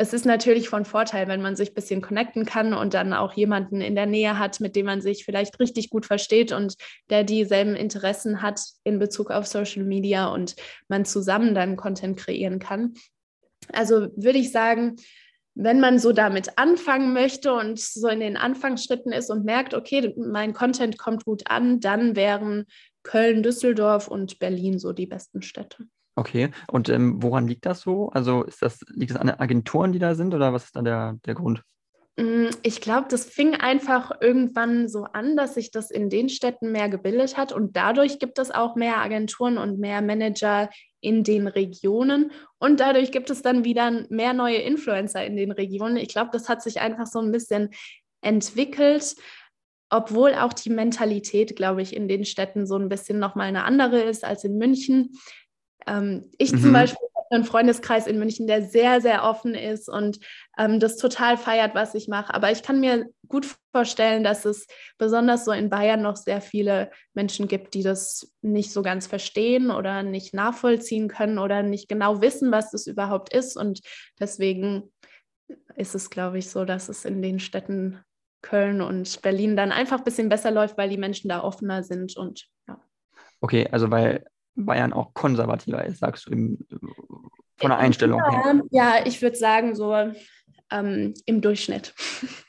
es ist natürlich von Vorteil, wenn man sich ein bisschen connecten kann und dann auch jemanden in der Nähe hat, mit dem man sich vielleicht richtig gut versteht und der dieselben Interessen hat in Bezug auf Social Media und man zusammen dann Content kreieren kann. Also würde ich sagen, wenn man so damit anfangen möchte und so in den Anfangsschritten ist und merkt, okay, mein Content kommt gut an, dann wären Köln, Düsseldorf und Berlin so die besten Städte. Okay, und ähm, woran liegt das so? Also ist das, liegt das an den Agenturen, die da sind oder was ist da der, der Grund? Mm, ich glaube, das fing einfach irgendwann so an, dass sich das in den Städten mehr gebildet hat und dadurch gibt es auch mehr Agenturen und mehr Manager in den Regionen und dadurch gibt es dann wieder mehr neue Influencer in den Regionen. Ich glaube, das hat sich einfach so ein bisschen entwickelt, obwohl auch die Mentalität, glaube ich, in den Städten so ein bisschen nochmal eine andere ist als in München. Ähm, ich mhm. zum Beispiel habe einen Freundeskreis in München, der sehr, sehr offen ist und ähm, das total feiert, was ich mache. Aber ich kann mir gut vorstellen, dass es besonders so in Bayern noch sehr viele Menschen gibt, die das nicht so ganz verstehen oder nicht nachvollziehen können oder nicht genau wissen, was das überhaupt ist. Und deswegen ist es, glaube ich, so, dass es in den Städten Köln und Berlin dann einfach ein bisschen besser läuft, weil die Menschen da offener sind und ja. Okay, also weil Bayern auch konservativer ist, sagst du, im, von der Einstellung ja, her? Ja, ich würde sagen, so ähm, im Durchschnitt.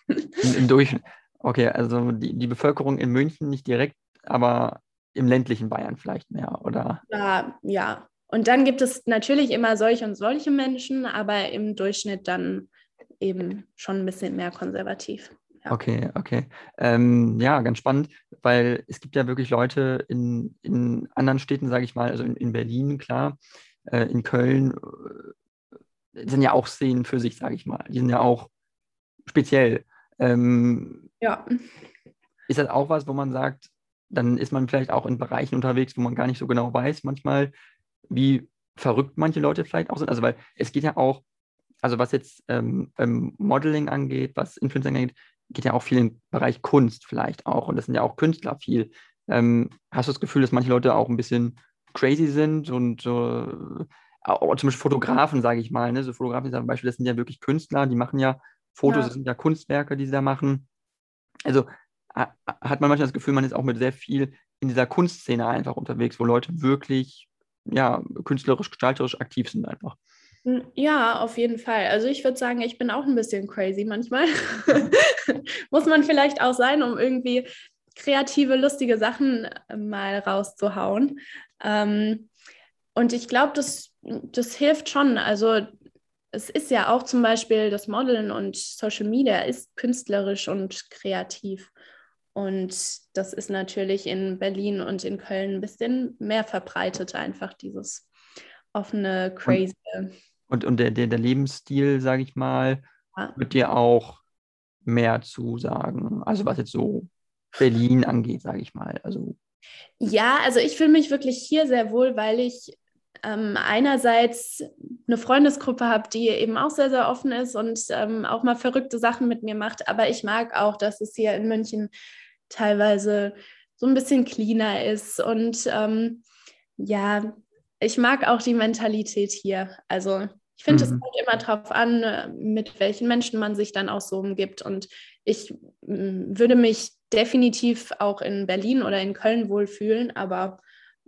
Im, Im, Durchschnitt. Okay, also die, die Bevölkerung in München nicht direkt, aber im ländlichen Bayern vielleicht mehr, oder? Ja, ja. Und dann gibt es natürlich immer solche und solche Menschen, aber im Durchschnitt dann eben schon ein bisschen mehr konservativ. Ja. Okay, okay. Ähm, ja, ganz spannend, weil es gibt ja wirklich Leute in, in anderen Städten, sage ich mal, also in, in Berlin, klar, äh, in Köln, äh, sind ja auch Szenen für sich, sage ich mal. Die sind ja auch speziell. Ähm, ja. Ist das auch was, wo man sagt, dann ist man vielleicht auch in Bereichen unterwegs, wo man gar nicht so genau weiß, manchmal, wie verrückt manche Leute vielleicht auch sind. Also, weil es geht ja auch, also was jetzt ähm, Modeling angeht, was Influencing angeht, geht ja auch viel im Bereich Kunst vielleicht auch. Und das sind ja auch Künstler viel. Ähm, hast du das Gefühl, dass manche Leute auch ein bisschen crazy sind und äh, zum Beispiel Fotografen, sage ich mal, ne? So Fotografen zum Beispiel, das sind ja wirklich Künstler, die machen ja Fotos, ja. das sind ja Kunstwerke, die sie da machen. Also hat man manchmal das Gefühl, man ist auch mit sehr viel in dieser Kunstszene einfach unterwegs, wo Leute wirklich ja, künstlerisch, gestalterisch aktiv sind einfach. Ja, auf jeden Fall. Also ich würde sagen, ich bin auch ein bisschen crazy manchmal. Muss man vielleicht auch sein, um irgendwie kreative, lustige Sachen äh, mal rauszuhauen. Ähm, und ich glaube, das, das hilft schon. Also es ist ja auch zum Beispiel das Modeln und Social Media ist künstlerisch und kreativ. Und das ist natürlich in Berlin und in Köln ein bisschen mehr verbreitet, einfach dieses offene, crazy. Und und, und der, der, der Lebensstil, sage ich mal, ja. wird dir auch mehr zu sagen. Also was jetzt so Berlin angeht, sage ich mal. Also ja, also ich fühle mich wirklich hier sehr wohl, weil ich ähm, einerseits eine Freundesgruppe habe, die eben auch sehr, sehr offen ist und ähm, auch mal verrückte Sachen mit mir macht. Aber ich mag auch, dass es hier in München teilweise so ein bisschen cleaner ist und ähm, Ja, ich mag auch die Mentalität hier. Also ich finde, mhm. es kommt immer darauf an, mit welchen Menschen man sich dann auch so umgibt. Und ich mm, würde mich definitiv auch in Berlin oder in Köln wohlfühlen, aber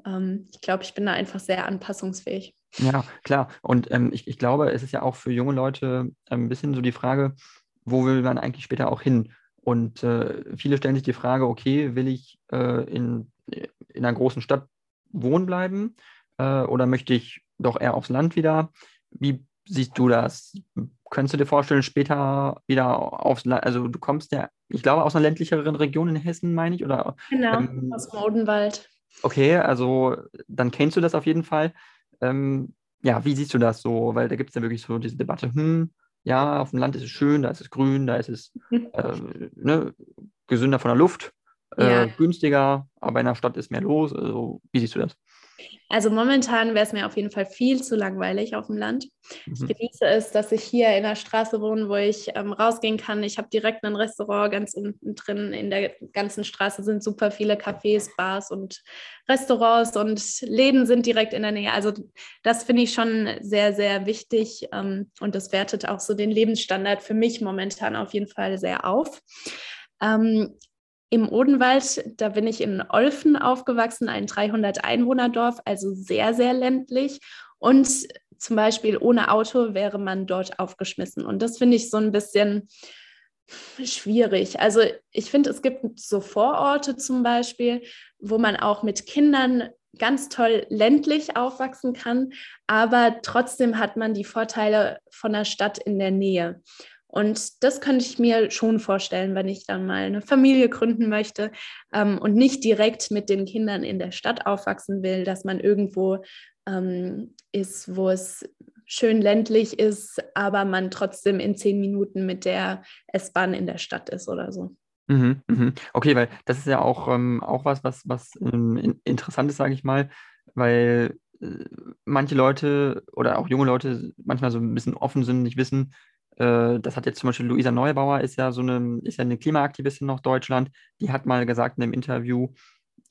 ähm, ich glaube, ich bin da einfach sehr anpassungsfähig. Ja, klar. Und ähm, ich, ich glaube, es ist ja auch für junge Leute ein bisschen so die Frage, wo will man eigentlich später auch hin? Und äh, viele stellen sich die Frage, okay, will ich äh, in, in einer großen Stadt wohnen bleiben äh, oder möchte ich doch eher aufs Land wieder? Wie siehst du das? Könntest du dir vorstellen, später wieder aufs Land, also du kommst ja, ich glaube, aus einer ländlicheren Region in Hessen, meine ich, oder? Genau, ähm, aus dem Odenwald. Okay, also dann kennst du das auf jeden Fall. Ähm, ja, wie siehst du das so? Weil da gibt es ja wirklich so diese Debatte, hm, ja, auf dem Land ist es schön, da ist es grün, da ist es äh, ne, gesünder von der Luft, äh, ja. günstiger, aber in der Stadt ist mehr los. Also, wie siehst du das? Also momentan wäre es mir auf jeden Fall viel zu langweilig auf dem Land. Mhm. Ich genieße es, dass ich hier in der Straße wohne, wo ich ähm, rausgehen kann. Ich habe direkt ein Restaurant ganz unten drin. In der ganzen Straße sind super viele Cafés, Bars und Restaurants und Läden sind direkt in der Nähe. Also das finde ich schon sehr, sehr wichtig ähm, und das wertet auch so den Lebensstandard für mich momentan auf jeden Fall sehr auf. Ähm, im Odenwald, da bin ich in Olfen aufgewachsen, ein 300-Einwohner-Dorf, also sehr, sehr ländlich. Und zum Beispiel ohne Auto wäre man dort aufgeschmissen. Und das finde ich so ein bisschen schwierig. Also ich finde, es gibt so Vororte zum Beispiel, wo man auch mit Kindern ganz toll ländlich aufwachsen kann, aber trotzdem hat man die Vorteile von der Stadt in der Nähe. Und das könnte ich mir schon vorstellen, wenn ich dann mal eine Familie gründen möchte ähm, und nicht direkt mit den Kindern in der Stadt aufwachsen will, dass man irgendwo ähm, ist, wo es schön ländlich ist, aber man trotzdem in zehn Minuten mit der S-Bahn in der Stadt ist oder so. Mhm, mhm. Okay, weil das ist ja auch, ähm, auch was, was, was ähm, interessant ist, sage ich mal, weil äh, manche Leute oder auch junge Leute manchmal so ein bisschen offen sind, nicht wissen, das hat jetzt zum Beispiel Luisa Neubauer, ist ja so eine, ist ja eine Klimaaktivistin aus Deutschland, die hat mal gesagt in einem Interview,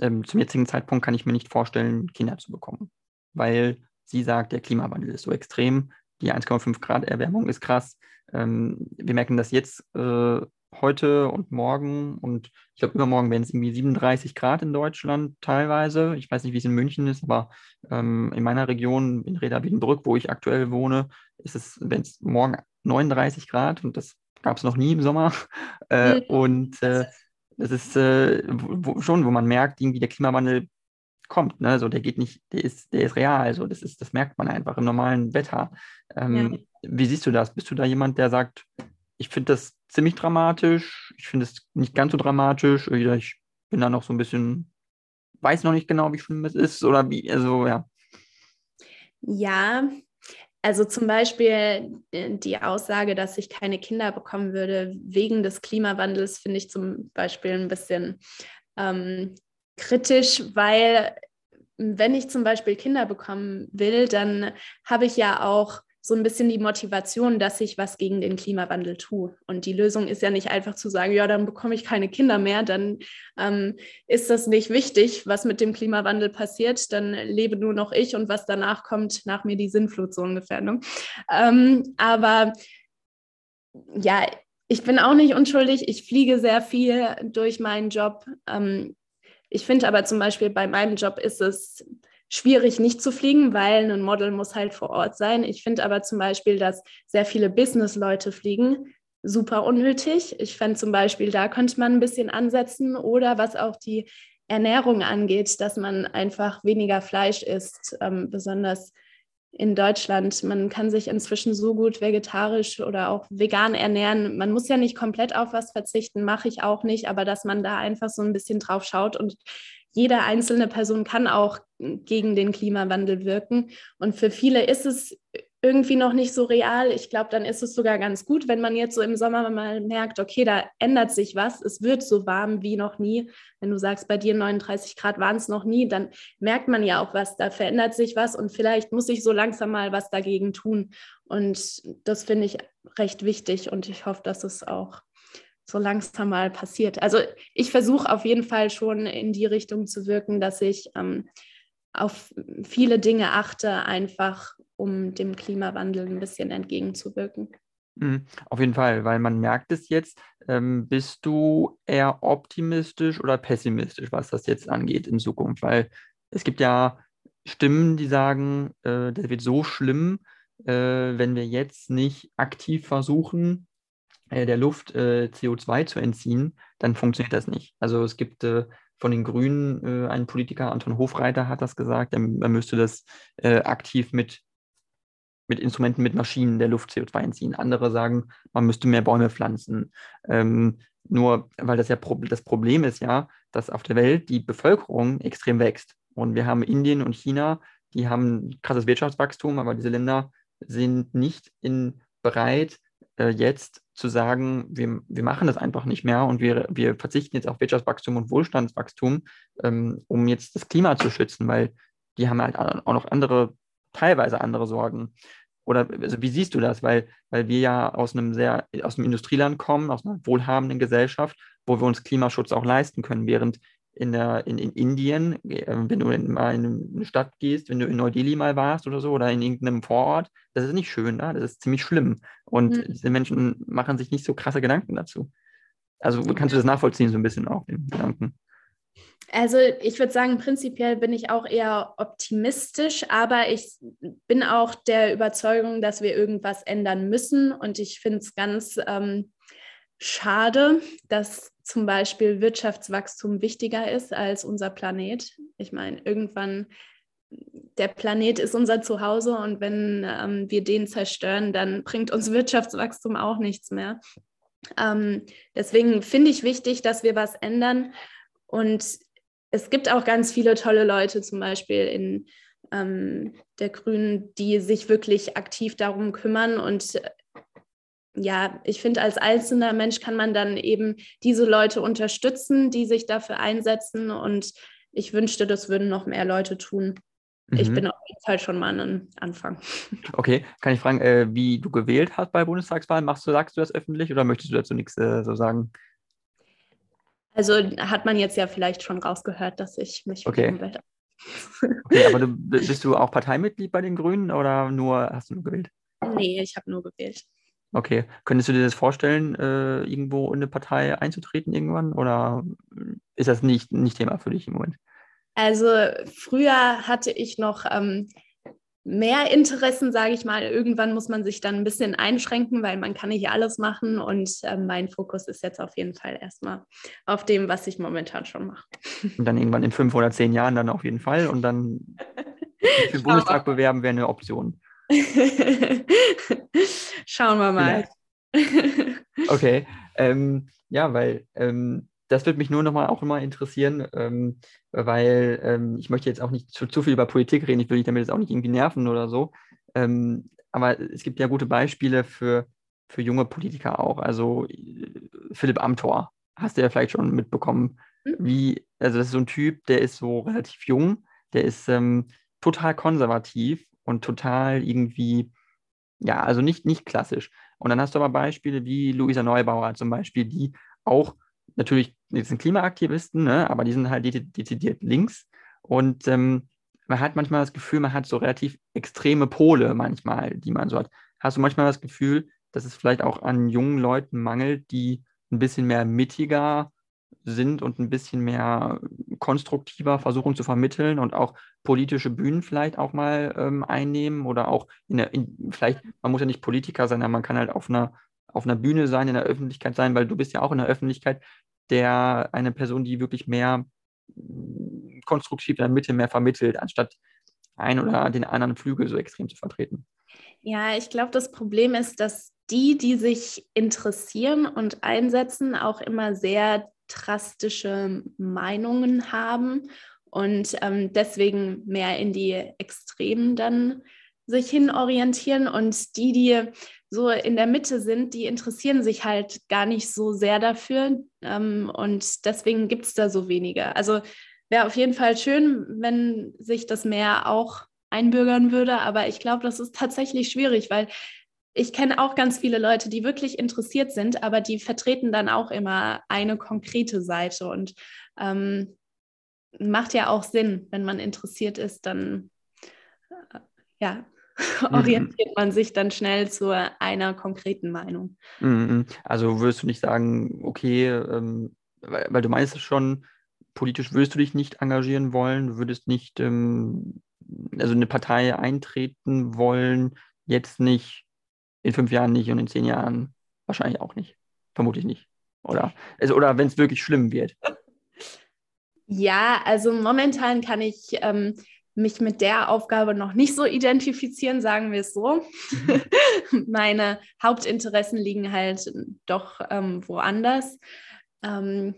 ähm, zum jetzigen Zeitpunkt kann ich mir nicht vorstellen, Kinder zu bekommen. Weil sie sagt, der Klimawandel ist so extrem, die 1,5 Grad Erwärmung ist krass. Ähm, wir merken das jetzt äh, heute und morgen und ich glaube übermorgen werden es irgendwie 37 Grad in Deutschland teilweise. Ich weiß nicht, wie es in München ist, aber ähm, in meiner Region, in Reda Wiedenbrück, wo ich aktuell wohne, ist es, wenn es morgen 39 Grad und das gab es noch nie im Sommer. Äh, mhm. Und äh, das ist äh, wo, schon, wo man merkt, irgendwie der Klimawandel kommt. Ne? Also der geht nicht, der ist, der ist real. Also das ist, das merkt man einfach im normalen Wetter. Ähm, ja. Wie siehst du das? Bist du da jemand, der sagt, ich finde das ziemlich dramatisch, ich finde es nicht ganz so dramatisch, oder ich bin da noch so ein bisschen, weiß noch nicht genau, wie schlimm es ist, oder wie, also ja. Ja, also zum Beispiel äh, die Aussage, dass ich keine Kinder bekommen würde wegen des Klimawandels, finde ich zum Beispiel ein bisschen ähm, kritisch, weil wenn ich zum Beispiel Kinder bekommen will, dann habe ich ja auch so ein bisschen die Motivation, dass ich was gegen den Klimawandel tue. Und die Lösung ist ja nicht einfach zu sagen, ja, dann bekomme ich keine Kinder mehr, dann ähm, ist das nicht wichtig, was mit dem Klimawandel passiert, dann lebe nur noch ich und was danach kommt, nach mir die Sinnflut so ungefähr. Ne? Ähm, aber ja, ich bin auch nicht unschuldig. Ich fliege sehr viel durch meinen Job. Ähm, ich finde aber zum Beispiel bei meinem Job ist es schwierig nicht zu fliegen, weil ein Model muss halt vor Ort sein. Ich finde aber zum Beispiel, dass sehr viele Business-Leute fliegen, super unnötig. Ich fände zum Beispiel, da könnte man ein bisschen ansetzen oder was auch die Ernährung angeht, dass man einfach weniger Fleisch isst, ähm, besonders in Deutschland. Man kann sich inzwischen so gut vegetarisch oder auch vegan ernähren. Man muss ja nicht komplett auf was verzichten, mache ich auch nicht, aber dass man da einfach so ein bisschen drauf schaut und jede einzelne Person kann auch gegen den Klimawandel wirken. Und für viele ist es irgendwie noch nicht so real. Ich glaube, dann ist es sogar ganz gut, wenn man jetzt so im Sommer mal merkt, okay, da ändert sich was, es wird so warm wie noch nie. Wenn du sagst, bei dir 39 Grad waren es noch nie, dann merkt man ja auch was, da verändert sich was und vielleicht muss ich so langsam mal was dagegen tun. Und das finde ich recht wichtig und ich hoffe, dass es auch so langsam mal passiert. Also ich versuche auf jeden Fall schon in die Richtung zu wirken, dass ich ähm, auf viele Dinge achte, einfach um dem Klimawandel ein bisschen entgegenzuwirken. Mhm, auf jeden Fall, weil man merkt es jetzt. Ähm, bist du eher optimistisch oder pessimistisch, was das jetzt angeht in Zukunft? Weil es gibt ja Stimmen, die sagen, äh, das wird so schlimm, äh, wenn wir jetzt nicht aktiv versuchen, der Luft äh, CO2 zu entziehen, dann funktioniert das nicht. Also es gibt äh, von den Grünen äh, einen Politiker, Anton Hofreiter hat das gesagt, er, er müsste das aktiv mit mit Instrumenten, mit Maschinen der Luft CO2 entziehen. Andere sagen, man müsste mehr Bäume pflanzen. Ähm, nur weil das ja das Problem ist ja, dass auf der Welt die Bevölkerung extrem wächst. Und wir haben Indien und China, die haben krasses Wirtschaftswachstum, aber diese Länder sind nicht in, bereit, äh, jetzt zu sagen, wir, wir machen das einfach nicht mehr und wir, wir verzichten jetzt auf Wirtschaftswachstum und Wohlstandswachstum, ähm, um jetzt das Klima zu schützen, weil die haben halt auch noch andere, teilweise andere Sorgen. Oder also wie siehst du das? Weil, weil wir ja aus einem sehr, aus einem Industrieland kommen, aus einer wohlhabenden Gesellschaft, wo wir uns Klimaschutz auch leisten können, während in, der, in, in Indien, äh, wenn du in, mal in eine Stadt gehst, wenn du in Neu-Delhi mal warst oder so oder in irgendeinem Vorort, das ist nicht schön, ne? das ist ziemlich schlimm. Und mhm. diese Menschen machen sich nicht so krasse Gedanken dazu. Also kannst du das nachvollziehen, so ein bisschen auch, den Gedanken? Also ich würde sagen, prinzipiell bin ich auch eher optimistisch, aber ich bin auch der Überzeugung, dass wir irgendwas ändern müssen. Und ich finde es ganz ähm, schade, dass zum Beispiel Wirtschaftswachstum wichtiger ist als unser Planet. Ich meine, irgendwann, der Planet ist unser Zuhause und wenn ähm, wir den zerstören, dann bringt uns Wirtschaftswachstum auch nichts mehr. Ähm, deswegen finde ich wichtig, dass wir was ändern. Und es gibt auch ganz viele tolle Leute, zum Beispiel in ähm, der Grünen, die sich wirklich aktiv darum kümmern und ja, ich finde, als einzelner Mensch kann man dann eben diese Leute unterstützen, die sich dafür einsetzen. Und ich wünschte, das würden noch mehr Leute tun. Mhm. Ich bin auf jeden Fall schon mal an Anfang. Okay, kann ich fragen, äh, wie du gewählt hast bei Bundestagswahlen? Machst du, sagst du das öffentlich oder möchtest du dazu nichts äh, so sagen? Also hat man jetzt ja vielleicht schon rausgehört, dass ich mich okay. werde. okay, aber du, bist du auch Parteimitglied bei den Grünen oder nur hast du nur gewählt? Nee, ich habe nur gewählt. Okay. Könntest du dir das vorstellen, äh, irgendwo in eine Partei einzutreten irgendwann? Oder ist das nicht, nicht Thema für dich im Moment? Also früher hatte ich noch ähm, mehr Interessen, sage ich mal. Irgendwann muss man sich dann ein bisschen einschränken, weil man kann nicht alles machen. Und äh, mein Fokus ist jetzt auf jeden Fall erstmal auf dem, was ich momentan schon mache. Und dann irgendwann in fünf oder zehn Jahren dann auf jeden Fall. Und dann für den Bundestag bewerben wäre eine Option. Schauen wir mal. okay. Ähm, ja, weil ähm, das würde mich nur noch mal auch immer interessieren, ähm, weil ähm, ich möchte jetzt auch nicht zu, zu, viel über Politik reden. Ich will dich damit jetzt auch nicht irgendwie nerven oder so. Ähm, aber es gibt ja gute Beispiele für, für junge Politiker auch. Also äh, Philipp Amthor hast du ja vielleicht schon mitbekommen. Hm. Wie, also das ist so ein Typ, der ist so relativ jung, der ist ähm, total konservativ und total irgendwie, ja, also nicht, nicht klassisch. Und dann hast du aber Beispiele wie Luisa Neubauer zum Beispiel, die auch natürlich, die sind Klimaaktivisten, ne, aber die sind halt dezidiert links. Und ähm, man hat manchmal das Gefühl, man hat so relativ extreme Pole manchmal, die man so hat. Hast du manchmal das Gefühl, dass es vielleicht auch an jungen Leuten mangelt, die ein bisschen mehr mittiger sind und ein bisschen mehr konstruktiver versuchen zu vermitteln und auch politische Bühnen vielleicht auch mal ähm, einnehmen oder auch in der, in, vielleicht, man muss ja nicht Politiker sein, aber man kann halt auf einer, auf einer Bühne sein, in der Öffentlichkeit sein, weil du bist ja auch in der Öffentlichkeit der eine Person, die wirklich mehr mm, konstruktiv in der Mitte mehr vermittelt, anstatt einen oder den anderen Flügel so extrem zu vertreten. Ja, ich glaube, das Problem ist, dass die, die sich interessieren und einsetzen, auch immer sehr drastische Meinungen haben und ähm, deswegen mehr in die Extremen dann sich hin orientieren und die, die so in der Mitte sind, die interessieren sich halt gar nicht so sehr dafür ähm, und deswegen gibt es da so wenige. Also wäre auf jeden Fall schön, wenn sich das mehr auch einbürgern würde, aber ich glaube, das ist tatsächlich schwierig, weil ich kenne auch ganz viele Leute, die wirklich interessiert sind, aber die vertreten dann auch immer eine konkrete Seite. Und ähm, macht ja auch Sinn, wenn man interessiert ist, dann äh, ja, mhm. orientiert man sich dann schnell zu einer konkreten Meinung. Mhm. Also würdest du nicht sagen, okay, ähm, weil, weil, du meinst es schon, politisch würdest du dich nicht engagieren wollen, du würdest nicht ähm, also eine Partei eintreten wollen, jetzt nicht, in fünf Jahren nicht und in zehn Jahren wahrscheinlich auch nicht. Vermutlich nicht. Oder, also, oder wenn es wirklich schlimm wird. Ja, also momentan kann ich ähm, mich mit der Aufgabe noch nicht so identifizieren, sagen wir es so. Meine Hauptinteressen liegen halt doch ähm, woanders. Ähm,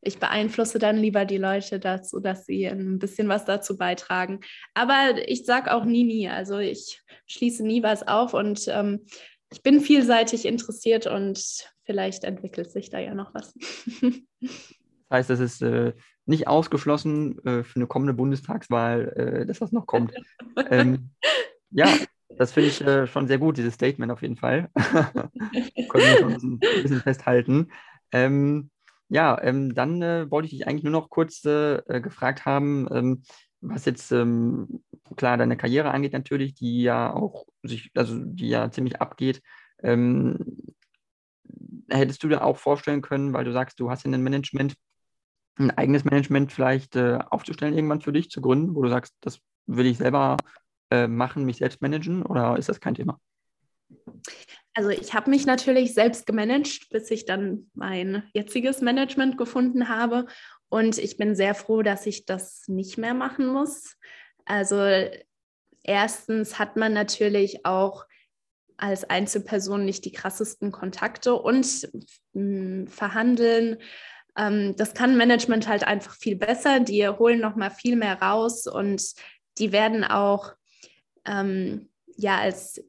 ich beeinflusse dann lieber die Leute dazu, dass sie ein bisschen was dazu beitragen. Aber ich sage auch nie, nie. Also ich schließe nie was auf und ähm, ich bin vielseitig interessiert und vielleicht entwickelt sich da ja noch was. Das heißt, es ist äh, nicht ausgeschlossen äh, für eine kommende Bundestagswahl, äh, dass das noch kommt. ähm, ja, das finde ich äh, schon sehr gut, dieses Statement auf jeden Fall. Können wir schon ein bisschen festhalten. Ähm, ja, ähm, dann äh, wollte ich dich eigentlich nur noch kurz äh, äh, gefragt haben, ähm, was jetzt ähm, klar deine Karriere angeht natürlich, die ja auch sich, also die ja ziemlich abgeht. Ähm, hättest du dir auch vorstellen können, weil du sagst, du hast in dem Management ein eigenes Management vielleicht äh, aufzustellen irgendwann für dich, zu gründen, wo du sagst, das will ich selber äh, machen, mich selbst managen oder ist das kein Thema? Also ich habe mich natürlich selbst gemanagt, bis ich dann mein jetziges Management gefunden habe. Und ich bin sehr froh, dass ich das nicht mehr machen muss. Also erstens hat man natürlich auch als Einzelperson nicht die krassesten Kontakte und mh, hm, verhandeln. Ähm, das kann Management halt einfach viel besser. Die holen noch mal viel mehr raus und die werden auch ähm, ja als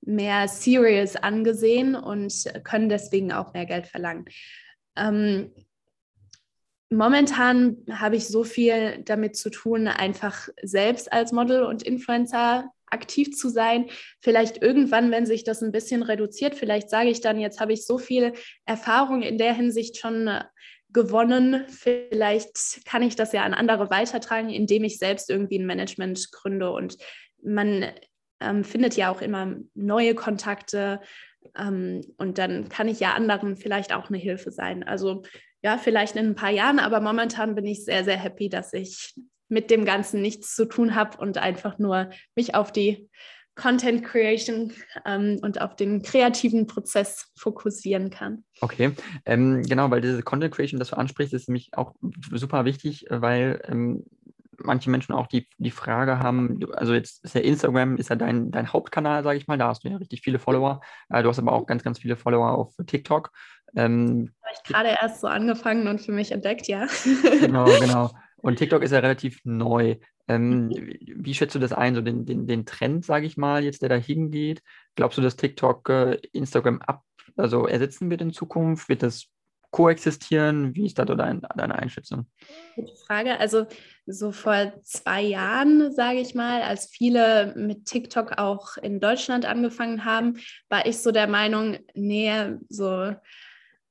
mehr serious angesehen und können deswegen auch mehr Geld verlangen. Ähm, momentan habe ich so viel damit zu tun, einfach selbst als Model und Influencer aktiv zu sein. Vielleicht irgendwann, wenn sich das ein bisschen reduziert, vielleicht sage ich dann, jetzt habe ich so viel Erfahrung in der Hinsicht schon gewonnen. Vielleicht kann ich das ja an andere weitertragen, indem ich selbst irgendwie ein Management gründe und man ähm, findet ja auch immer neue Kontakte ähm, und dann kann ich ja anderen vielleicht auch eine Hilfe sein. Also ja, vielleicht in ein paar Jahren, aber momentan bin ich sehr, sehr happy, dass ich mit dem Ganzen nichts zu tun habe und einfach nur mich auf die Content Creation ähm, und auf den kreativen Prozess fokussieren kann. Okay, ähm, genau, weil diese Content Creation, das du ansprichst, ist nämlich auch super wichtig, weil ähm, manche Menschen auch die, die Frage haben, also jetzt ist ja Instagram, ist ja dein, dein Hauptkanal, sage ich mal, da hast du ja richtig viele Follower. Äh, du hast aber auch ganz, ganz viele Follower auf TikTok. Ähm, Habe ich gerade erst so angefangen und für mich entdeckt, ja. genau, genau. Und TikTok ist ja relativ neu. Ähm, wie schätzt du das ein, so den, den, den Trend, sage ich mal, jetzt, der da hingeht? Glaubst du, dass TikTok äh, Instagram ab, also ersetzen wird in Zukunft? Wird das koexistieren? Wie ist da dein, deine Einschätzung? Gute Frage. Also so vor zwei Jahren, sage ich mal, als viele mit TikTok auch in Deutschland angefangen haben, war ich so der Meinung, nee, so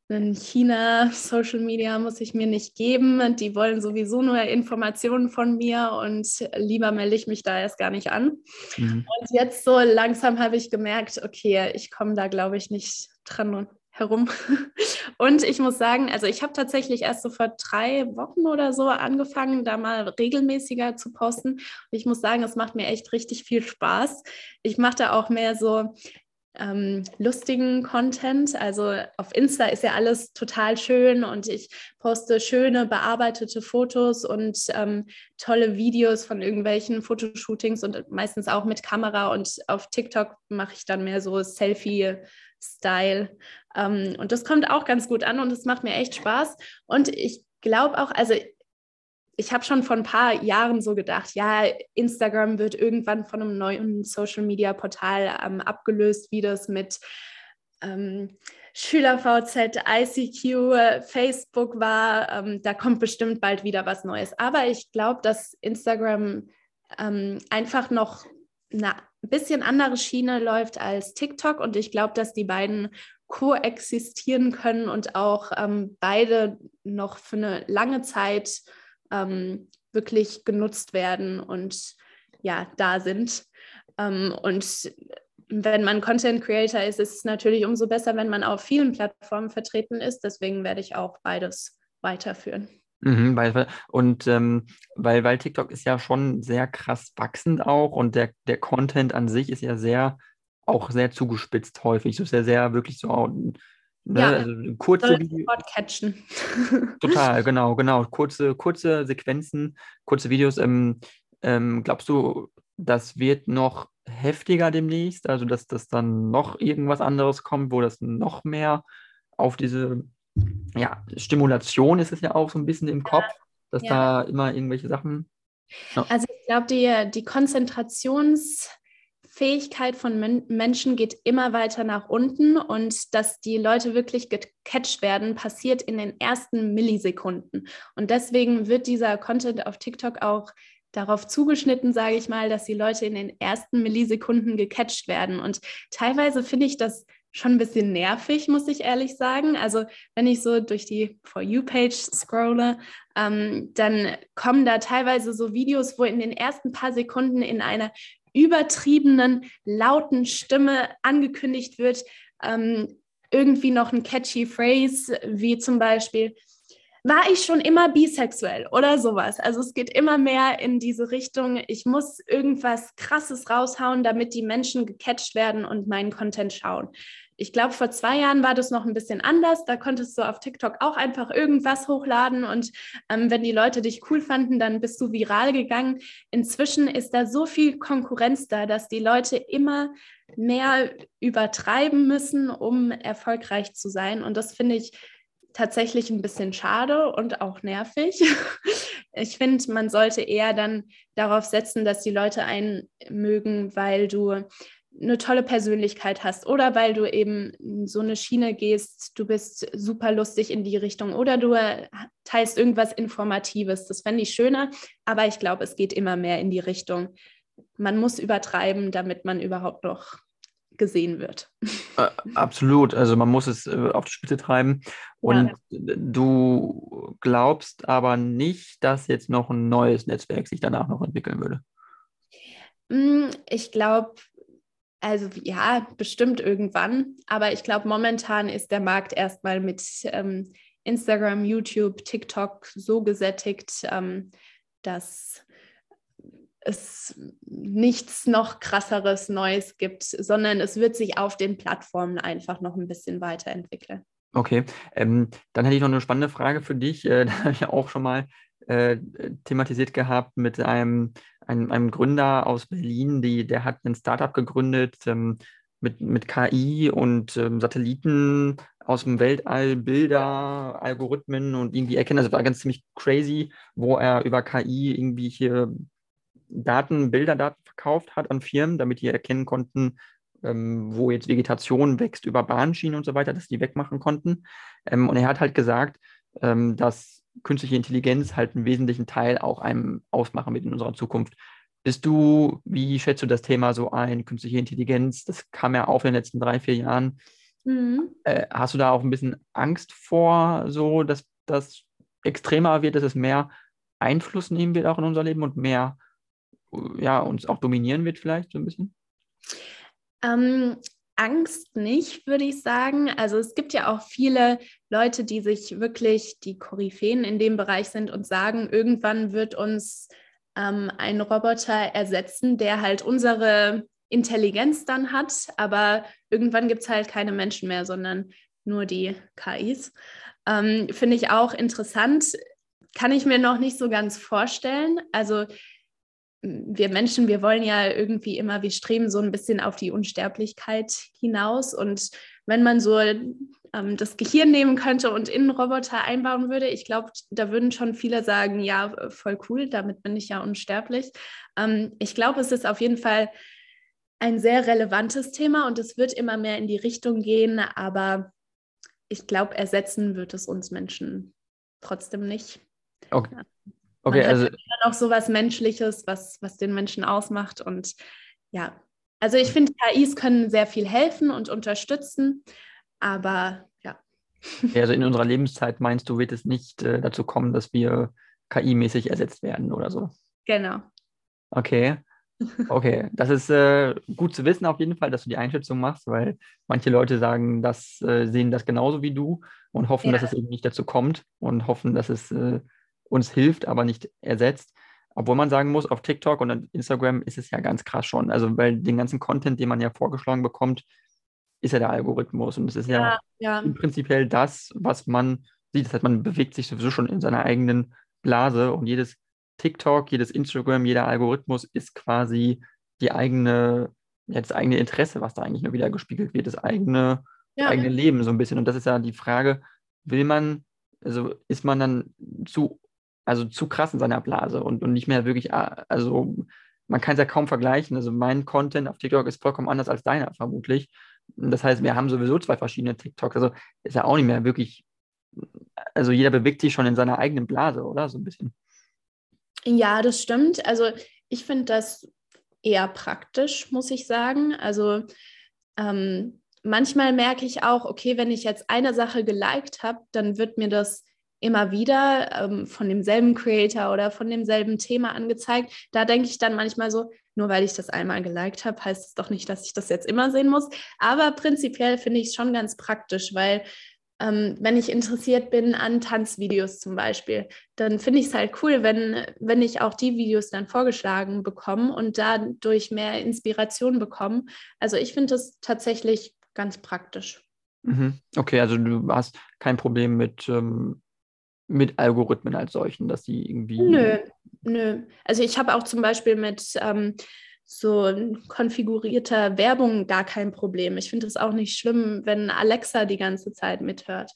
in China Social Media muss ich mir nicht geben. Die wollen sowieso nur Informationen von mir und lieber melde ich mich da erst gar nicht an. Mhm. Und jetzt so langsam habe ich gemerkt, okay, ich komme da, glaube ich, nicht dran herum. Und ich muss sagen, also ich habe tatsächlich erst so vor drei Wochen oder so angefangen, da mal regelmäßiger zu posten. Und ich muss sagen, es macht mir echt richtig viel Spaß. Ich mache da auch mehr so ähm, lustigen Content. Also auf Insta ist ja alles total schön und ich poste schöne bearbeitete Fotos und ähm, tolle Videos von irgendwelchen Fotoshootings und meistens auch mit Kamera. Und auf TikTok mache ich dann mehr so Selfie. Style. Ähm, und das kommt auch ganz gut an und es macht mir echt Spaß. Und ich glaube auch, also ich habe schon vor ein paar Jahren so gedacht, ja, Instagram wird irgendwann von einem neuen Social-Media-Portal ähm, abgelöst, wie das mit ähm, SchülerVZ, ICQ, Facebook war. Ähm, da kommt bestimmt bald wieder was Neues. Aber ich glaube, dass Instagram ähm, einfach noch eine bisschen andere Schiene läuft als TikTok und ich glaube, dass die beiden koexistieren können und auch ähm, beide noch für eine lange Zeit ähm, wirklich genutzt werden und ja, da sind. Ähm, und wenn man Content Creator ist, ist es natürlich umso besser, wenn man auf vielen Plattformen vertreten ist. Deswegen werde ich auch beides weiterführen. Mhm, und ähm, weil, weil TikTok ist ja schon sehr krass wachsend auch und der, der Content an sich ist ja sehr, auch sehr zugespitzt häufig. So ist ja sehr wirklich so, ne, Ja, also kurze catchen. Total, genau, genau. Kurze, kurze Sequenzen, kurze Videos. Ähm, ähm, glaubst du, das wird noch heftiger demnächst? Also, dass das dann noch irgendwas anderes kommt, wo das noch mehr auf diese, ja, Stimulation ist es ja auch so ein bisschen im Kopf, dass ja. da immer irgendwelche Sachen. Ja. Also ich glaube, die, die Konzentrationsfähigkeit von Men Menschen geht immer weiter nach unten und dass die Leute wirklich gecatcht werden, passiert in den ersten Millisekunden. Und deswegen wird dieser Content auf TikTok auch darauf zugeschnitten, sage ich mal, dass die Leute in den ersten Millisekunden gecatcht werden. Und teilweise finde ich das schon ein bisschen nervig, muss ich ehrlich sagen. Also wenn ich so durch die For You-Page scrolle, ähm, dann kommen da teilweise so Videos, wo in den ersten paar Sekunden in einer übertriebenen, lauten Stimme angekündigt wird, ähm, irgendwie noch ein catchy Phrase, wie zum Beispiel, war ich schon immer bisexuell oder sowas. Also es geht immer mehr in diese Richtung, ich muss irgendwas Krasses raushauen, damit die Menschen gecatcht werden und meinen Content schauen. Ich glaube, vor zwei Jahren war das noch ein bisschen anders. Da konntest du auf TikTok auch einfach irgendwas hochladen und ähm, wenn die Leute dich cool fanden, dann bist du viral gegangen. Inzwischen ist da so viel Konkurrenz da, dass die Leute immer mehr übertreiben müssen, um erfolgreich zu sein. Und das finde ich tatsächlich ein bisschen schade und auch nervig. Ich finde, man sollte eher dann darauf setzen, dass die Leute einen mögen, weil du eine tolle Persönlichkeit hast oder weil du eben so eine Schiene gehst, du bist super lustig in die Richtung oder du teilst irgendwas Informatives. Das fände ich schöner, aber ich glaube, es geht immer mehr in die Richtung. Man muss übertreiben, damit man überhaupt noch gesehen wird. Äh, absolut, also man muss es äh, auf die Spitze treiben. Und Ja. du glaubst aber nicht, dass jetzt noch ein neues Netzwerk sich danach noch entwickeln würde. Mm, Ich glaube, also ja, bestimmt irgendwann, aber ich glaube, momentan ist der Markt erstmal mit ähm, Instagram, YouTube, TikTok so gesättigt, ähm, dass es nichts noch krasseres Neues gibt, sondern es wird sich auf den Plattformen einfach noch ein bisschen weiterentwickeln. Okay, ähm, dann hätte ich noch eine spannende Frage für dich. Äh, da habe ich ja auch schon mal äh, thematisiert gehabt mit einem, einem, einem Gründer aus Berlin, die, der hat ein Startup gegründet ähm, mit, mit KI und ähm, Satelliten aus dem Weltall, Bilder, Algorithmen und irgendwie erkennen. Also war ganz ziemlich crazy, wo er über KI irgendwie hier Daten, Bilderdaten verkauft hat an Firmen, damit die erkennen konnten, ähm, wo jetzt Vegetation wächst über Bahnschienen und so weiter, dass die wegmachen konnten. Ähm, und er hat halt gesagt, ähm, dass künstliche Intelligenz halt einen wesentlichen Teil auch einem ausmachen wird in unserer Zukunft. Bist du, wie schätzt du das Thema so ein, künstliche Intelligenz? Das kam ja auf in den letzten drei, vier Jahren. Mhm. Äh, hast du da auch ein bisschen Angst vor, so dass das extremer wird, dass es mehr Einfluss nehmen wird auch in unser Leben und mehr ja, uns auch dominieren wird vielleicht so ein bisschen? Ähm, Angst nicht, würde ich sagen. Also es gibt ja auch viele Leute, die sich wirklich die Koryphäen in dem Bereich sind und sagen, irgendwann wird uns ähm, ein Roboter ersetzen, der halt unsere Intelligenz dann hat, aber irgendwann gibt es halt keine Menschen mehr, sondern nur die KIs. Ähm, Finde ich auch interessant. Kann ich mir noch nicht so ganz vorstellen. Also wir Menschen, wir wollen ja irgendwie immer, wir streben so ein bisschen auf die Unsterblichkeit hinaus. Und wenn man so ähm, das Gehirn nehmen könnte und in einen Roboter einbauen würde, ich glaube, da würden schon viele sagen, ja, voll cool, damit bin ich ja unsterblich. Ähm, ich glaube, es ist auf jeden Fall ein sehr relevantes Thema und es wird immer mehr in die Richtung gehen, aber ich glaube, ersetzen wird es uns Menschen trotzdem nicht. Okay. Okay also noch so was Menschliches, was, was den Menschen ausmacht. Und ja, also ich finde, KIs können sehr viel helfen und unterstützen, aber ja. Ja, Also in unserer Lebenszeit meinst du, wird es nicht äh, dazu kommen, dass wir KI-mäßig ersetzt werden oder so. Genau. Okay. Okay, das ist äh, gut zu wissen auf jeden Fall, dass du die Einschätzung machst, weil manche Leute sagen, das äh, sehen das genauso wie du und hoffen, ja. dass es eben nicht dazu kommt und hoffen, dass es äh, uns hilft, aber nicht ersetzt. Obwohl man sagen muss, auf TikTok und Instagram ist es ja ganz krass schon. Also, weil den ganzen Content, den man ja vorgeschlagen bekommt, ist ja der Algorithmus. Und es ist ja, ja, ja. prinzipiell das, was man sieht. Das heißt, man bewegt sich sowieso schon in seiner eigenen Blase und jedes TikTok, jedes Instagram, jeder Algorithmus ist quasi die eigene, ja, das eigene Interesse, was da eigentlich nur wieder gespiegelt wird, das eigene, ja. eigene Leben so ein bisschen. Und das ist ja die Frage, will man, also ist man dann zu, also zu krass in seiner Blase und, und nicht mehr wirklich, also man kann es ja kaum vergleichen. Also mein Content auf TikTok ist vollkommen anders als deiner vermutlich. Das heißt, wir haben sowieso zwei verschiedene TikToks. Also ist ja auch nicht mehr wirklich, also jeder bewegt sich schon in seiner eigenen Blase, oder? So ein bisschen. Ja, das stimmt. Also ich finde das eher praktisch, muss ich sagen. Also ähm, manchmal merke ich auch, okay, wenn ich jetzt eine Sache geliked habe, dann wird mir das immer wieder ähm, von demselben Creator oder von demselben Thema angezeigt. Da denke ich dann manchmal so, nur weil ich das einmal geliked habe, heißt es doch nicht, dass ich das jetzt immer sehen muss. Aber prinzipiell finde ich es schon ganz praktisch, weil ähm, wenn ich interessiert bin an Tanzvideos zum Beispiel, dann finde ich es halt cool, wenn, wenn ich auch die Videos dann vorgeschlagen bekomme und dadurch mehr Inspiration bekomme. Also ich finde das tatsächlich ganz praktisch. Mhm. Okay, also du hast kein Problem mit, ähm, mit Algorithmen als solchen, dass die irgendwie. Nö, nö. Also ich habe auch zum Beispiel mit ähm, so konfigurierter Werbung gar kein Problem. Ich finde es auch nicht schlimm, wenn Alexa die ganze Zeit mithört.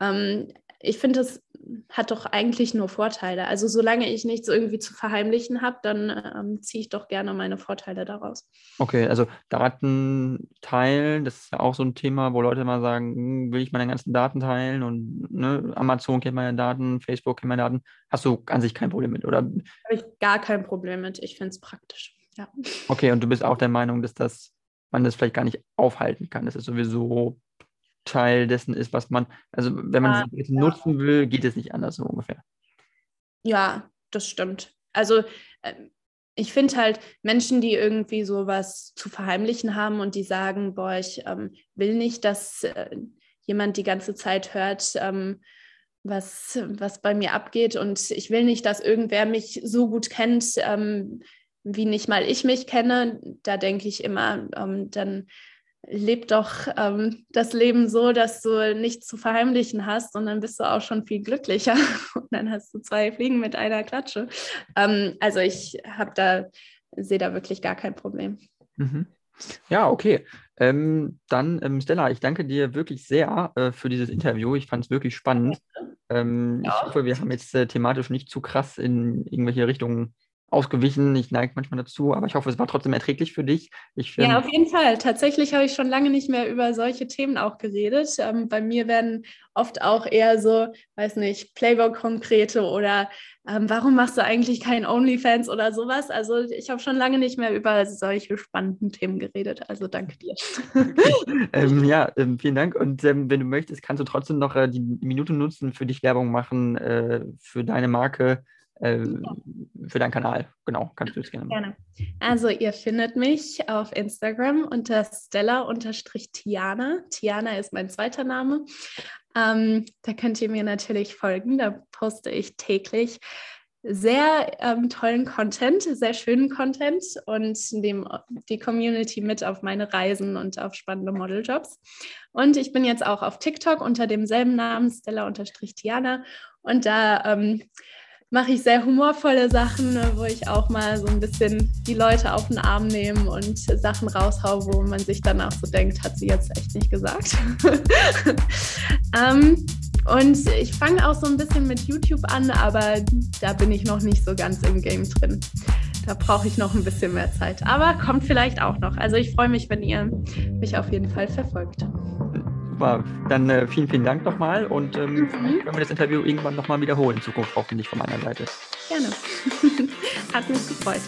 Ähm, ich finde, es hat doch eigentlich nur Vorteile. Also solange ich nichts irgendwie zu verheimlichen habe, dann ähm, ziehe ich doch gerne meine Vorteile daraus. Okay, also Daten teilen, das ist ja auch so ein Thema, wo Leute immer sagen, hm, will ich meine ganzen Daten teilen und ne, Amazon kennt meine Daten, Facebook kennt meine Daten. Hast du an sich kein Problem mit, oder? Habe ich gar kein Problem mit. Ich finde es praktisch. Ja. Okay, und du bist auch der Meinung, dass das, man das vielleicht gar nicht aufhalten kann, dass es sowieso Teil dessen ist, was man, also wenn man es ja. nutzen will, geht es nicht anders so ungefähr. Ja, das stimmt. Also ähm, ich finde halt Menschen, die irgendwie sowas zu verheimlichen haben und die sagen, boah, ich ähm, will nicht, dass äh, jemand die ganze Zeit hört, ähm, was, was bei mir abgeht und ich will nicht, dass irgendwer mich so gut kennt, ähm, wie nicht mal ich mich kenne, da denke ich immer, ähm, dann lebt doch ähm, das Leben so, dass du nichts zu verheimlichen hast und dann bist du auch schon viel glücklicher und dann hast du zwei Fliegen mit einer Klatsche. Ähm, also ich habe da, sehe da wirklich gar kein Problem. Mhm. Ja, okay. Ähm, dann, ähm, Stella, ich danke dir wirklich sehr äh, für dieses Interview. Ich fand es wirklich spannend. Ähm, ja. Ich hoffe, wir haben jetzt äh, thematisch nicht zu krass in irgendwelche Richtungen ausgewichen. Ich neige manchmal dazu, aber ich hoffe, es war trotzdem erträglich für dich. Ich, ja, auf jeden Fall. Tatsächlich habe ich schon lange nicht mehr über solche Themen auch geredet. Ähm, bei mir werden oft auch eher so, weiß nicht, Playboy-Konkrete oder ähm, warum machst du eigentlich kein OnlyFans oder sowas. Also ich habe schon lange nicht mehr über solche spannenden Themen geredet. Also danke dir. ähm, ja, ähm, vielen Dank. Und ähm, wenn du möchtest, kannst du trotzdem noch äh, die Minute nutzen, für dich Werbung machen, äh, für deine Marke äh, für deinen Kanal. Genau, kannst du es gerne machen. Gerne. Also ihr findet mich auf Instagram unter Stella-Tiana. Tiana ist mein zweiter Name. Ähm, da könnt ihr mir natürlich folgen. Da poste ich täglich sehr ähm, tollen Content, sehr schönen Content und nehme die Community mit auf meine Reisen und auf spannende Modeljobs. Und ich bin jetzt auch auf TikTok unter demselben Namen, Stella-Tiana. Und da ähm, mache ich sehr humorvolle Sachen, ne, wo ich auch mal so ein bisschen die Leute auf den Arm nehme und Sachen raushau, wo man sich danach so denkt, hat sie jetzt echt nicht gesagt. ähm, und ich fange auch so ein bisschen mit YouTube an, aber da bin ich noch nicht so ganz im Game drin. Da brauche ich noch ein bisschen mehr Zeit. Aber kommt vielleicht auch noch. Also ich freue mich, wenn ihr mich auf jeden Fall verfolgt. Super, dann äh, vielen, vielen Dank nochmal und ähm, mhm. können wir das Interview irgendwann nochmal wiederholen in Zukunft, hoffentlich von meiner Seite. Gerne. Hat mich gefreut.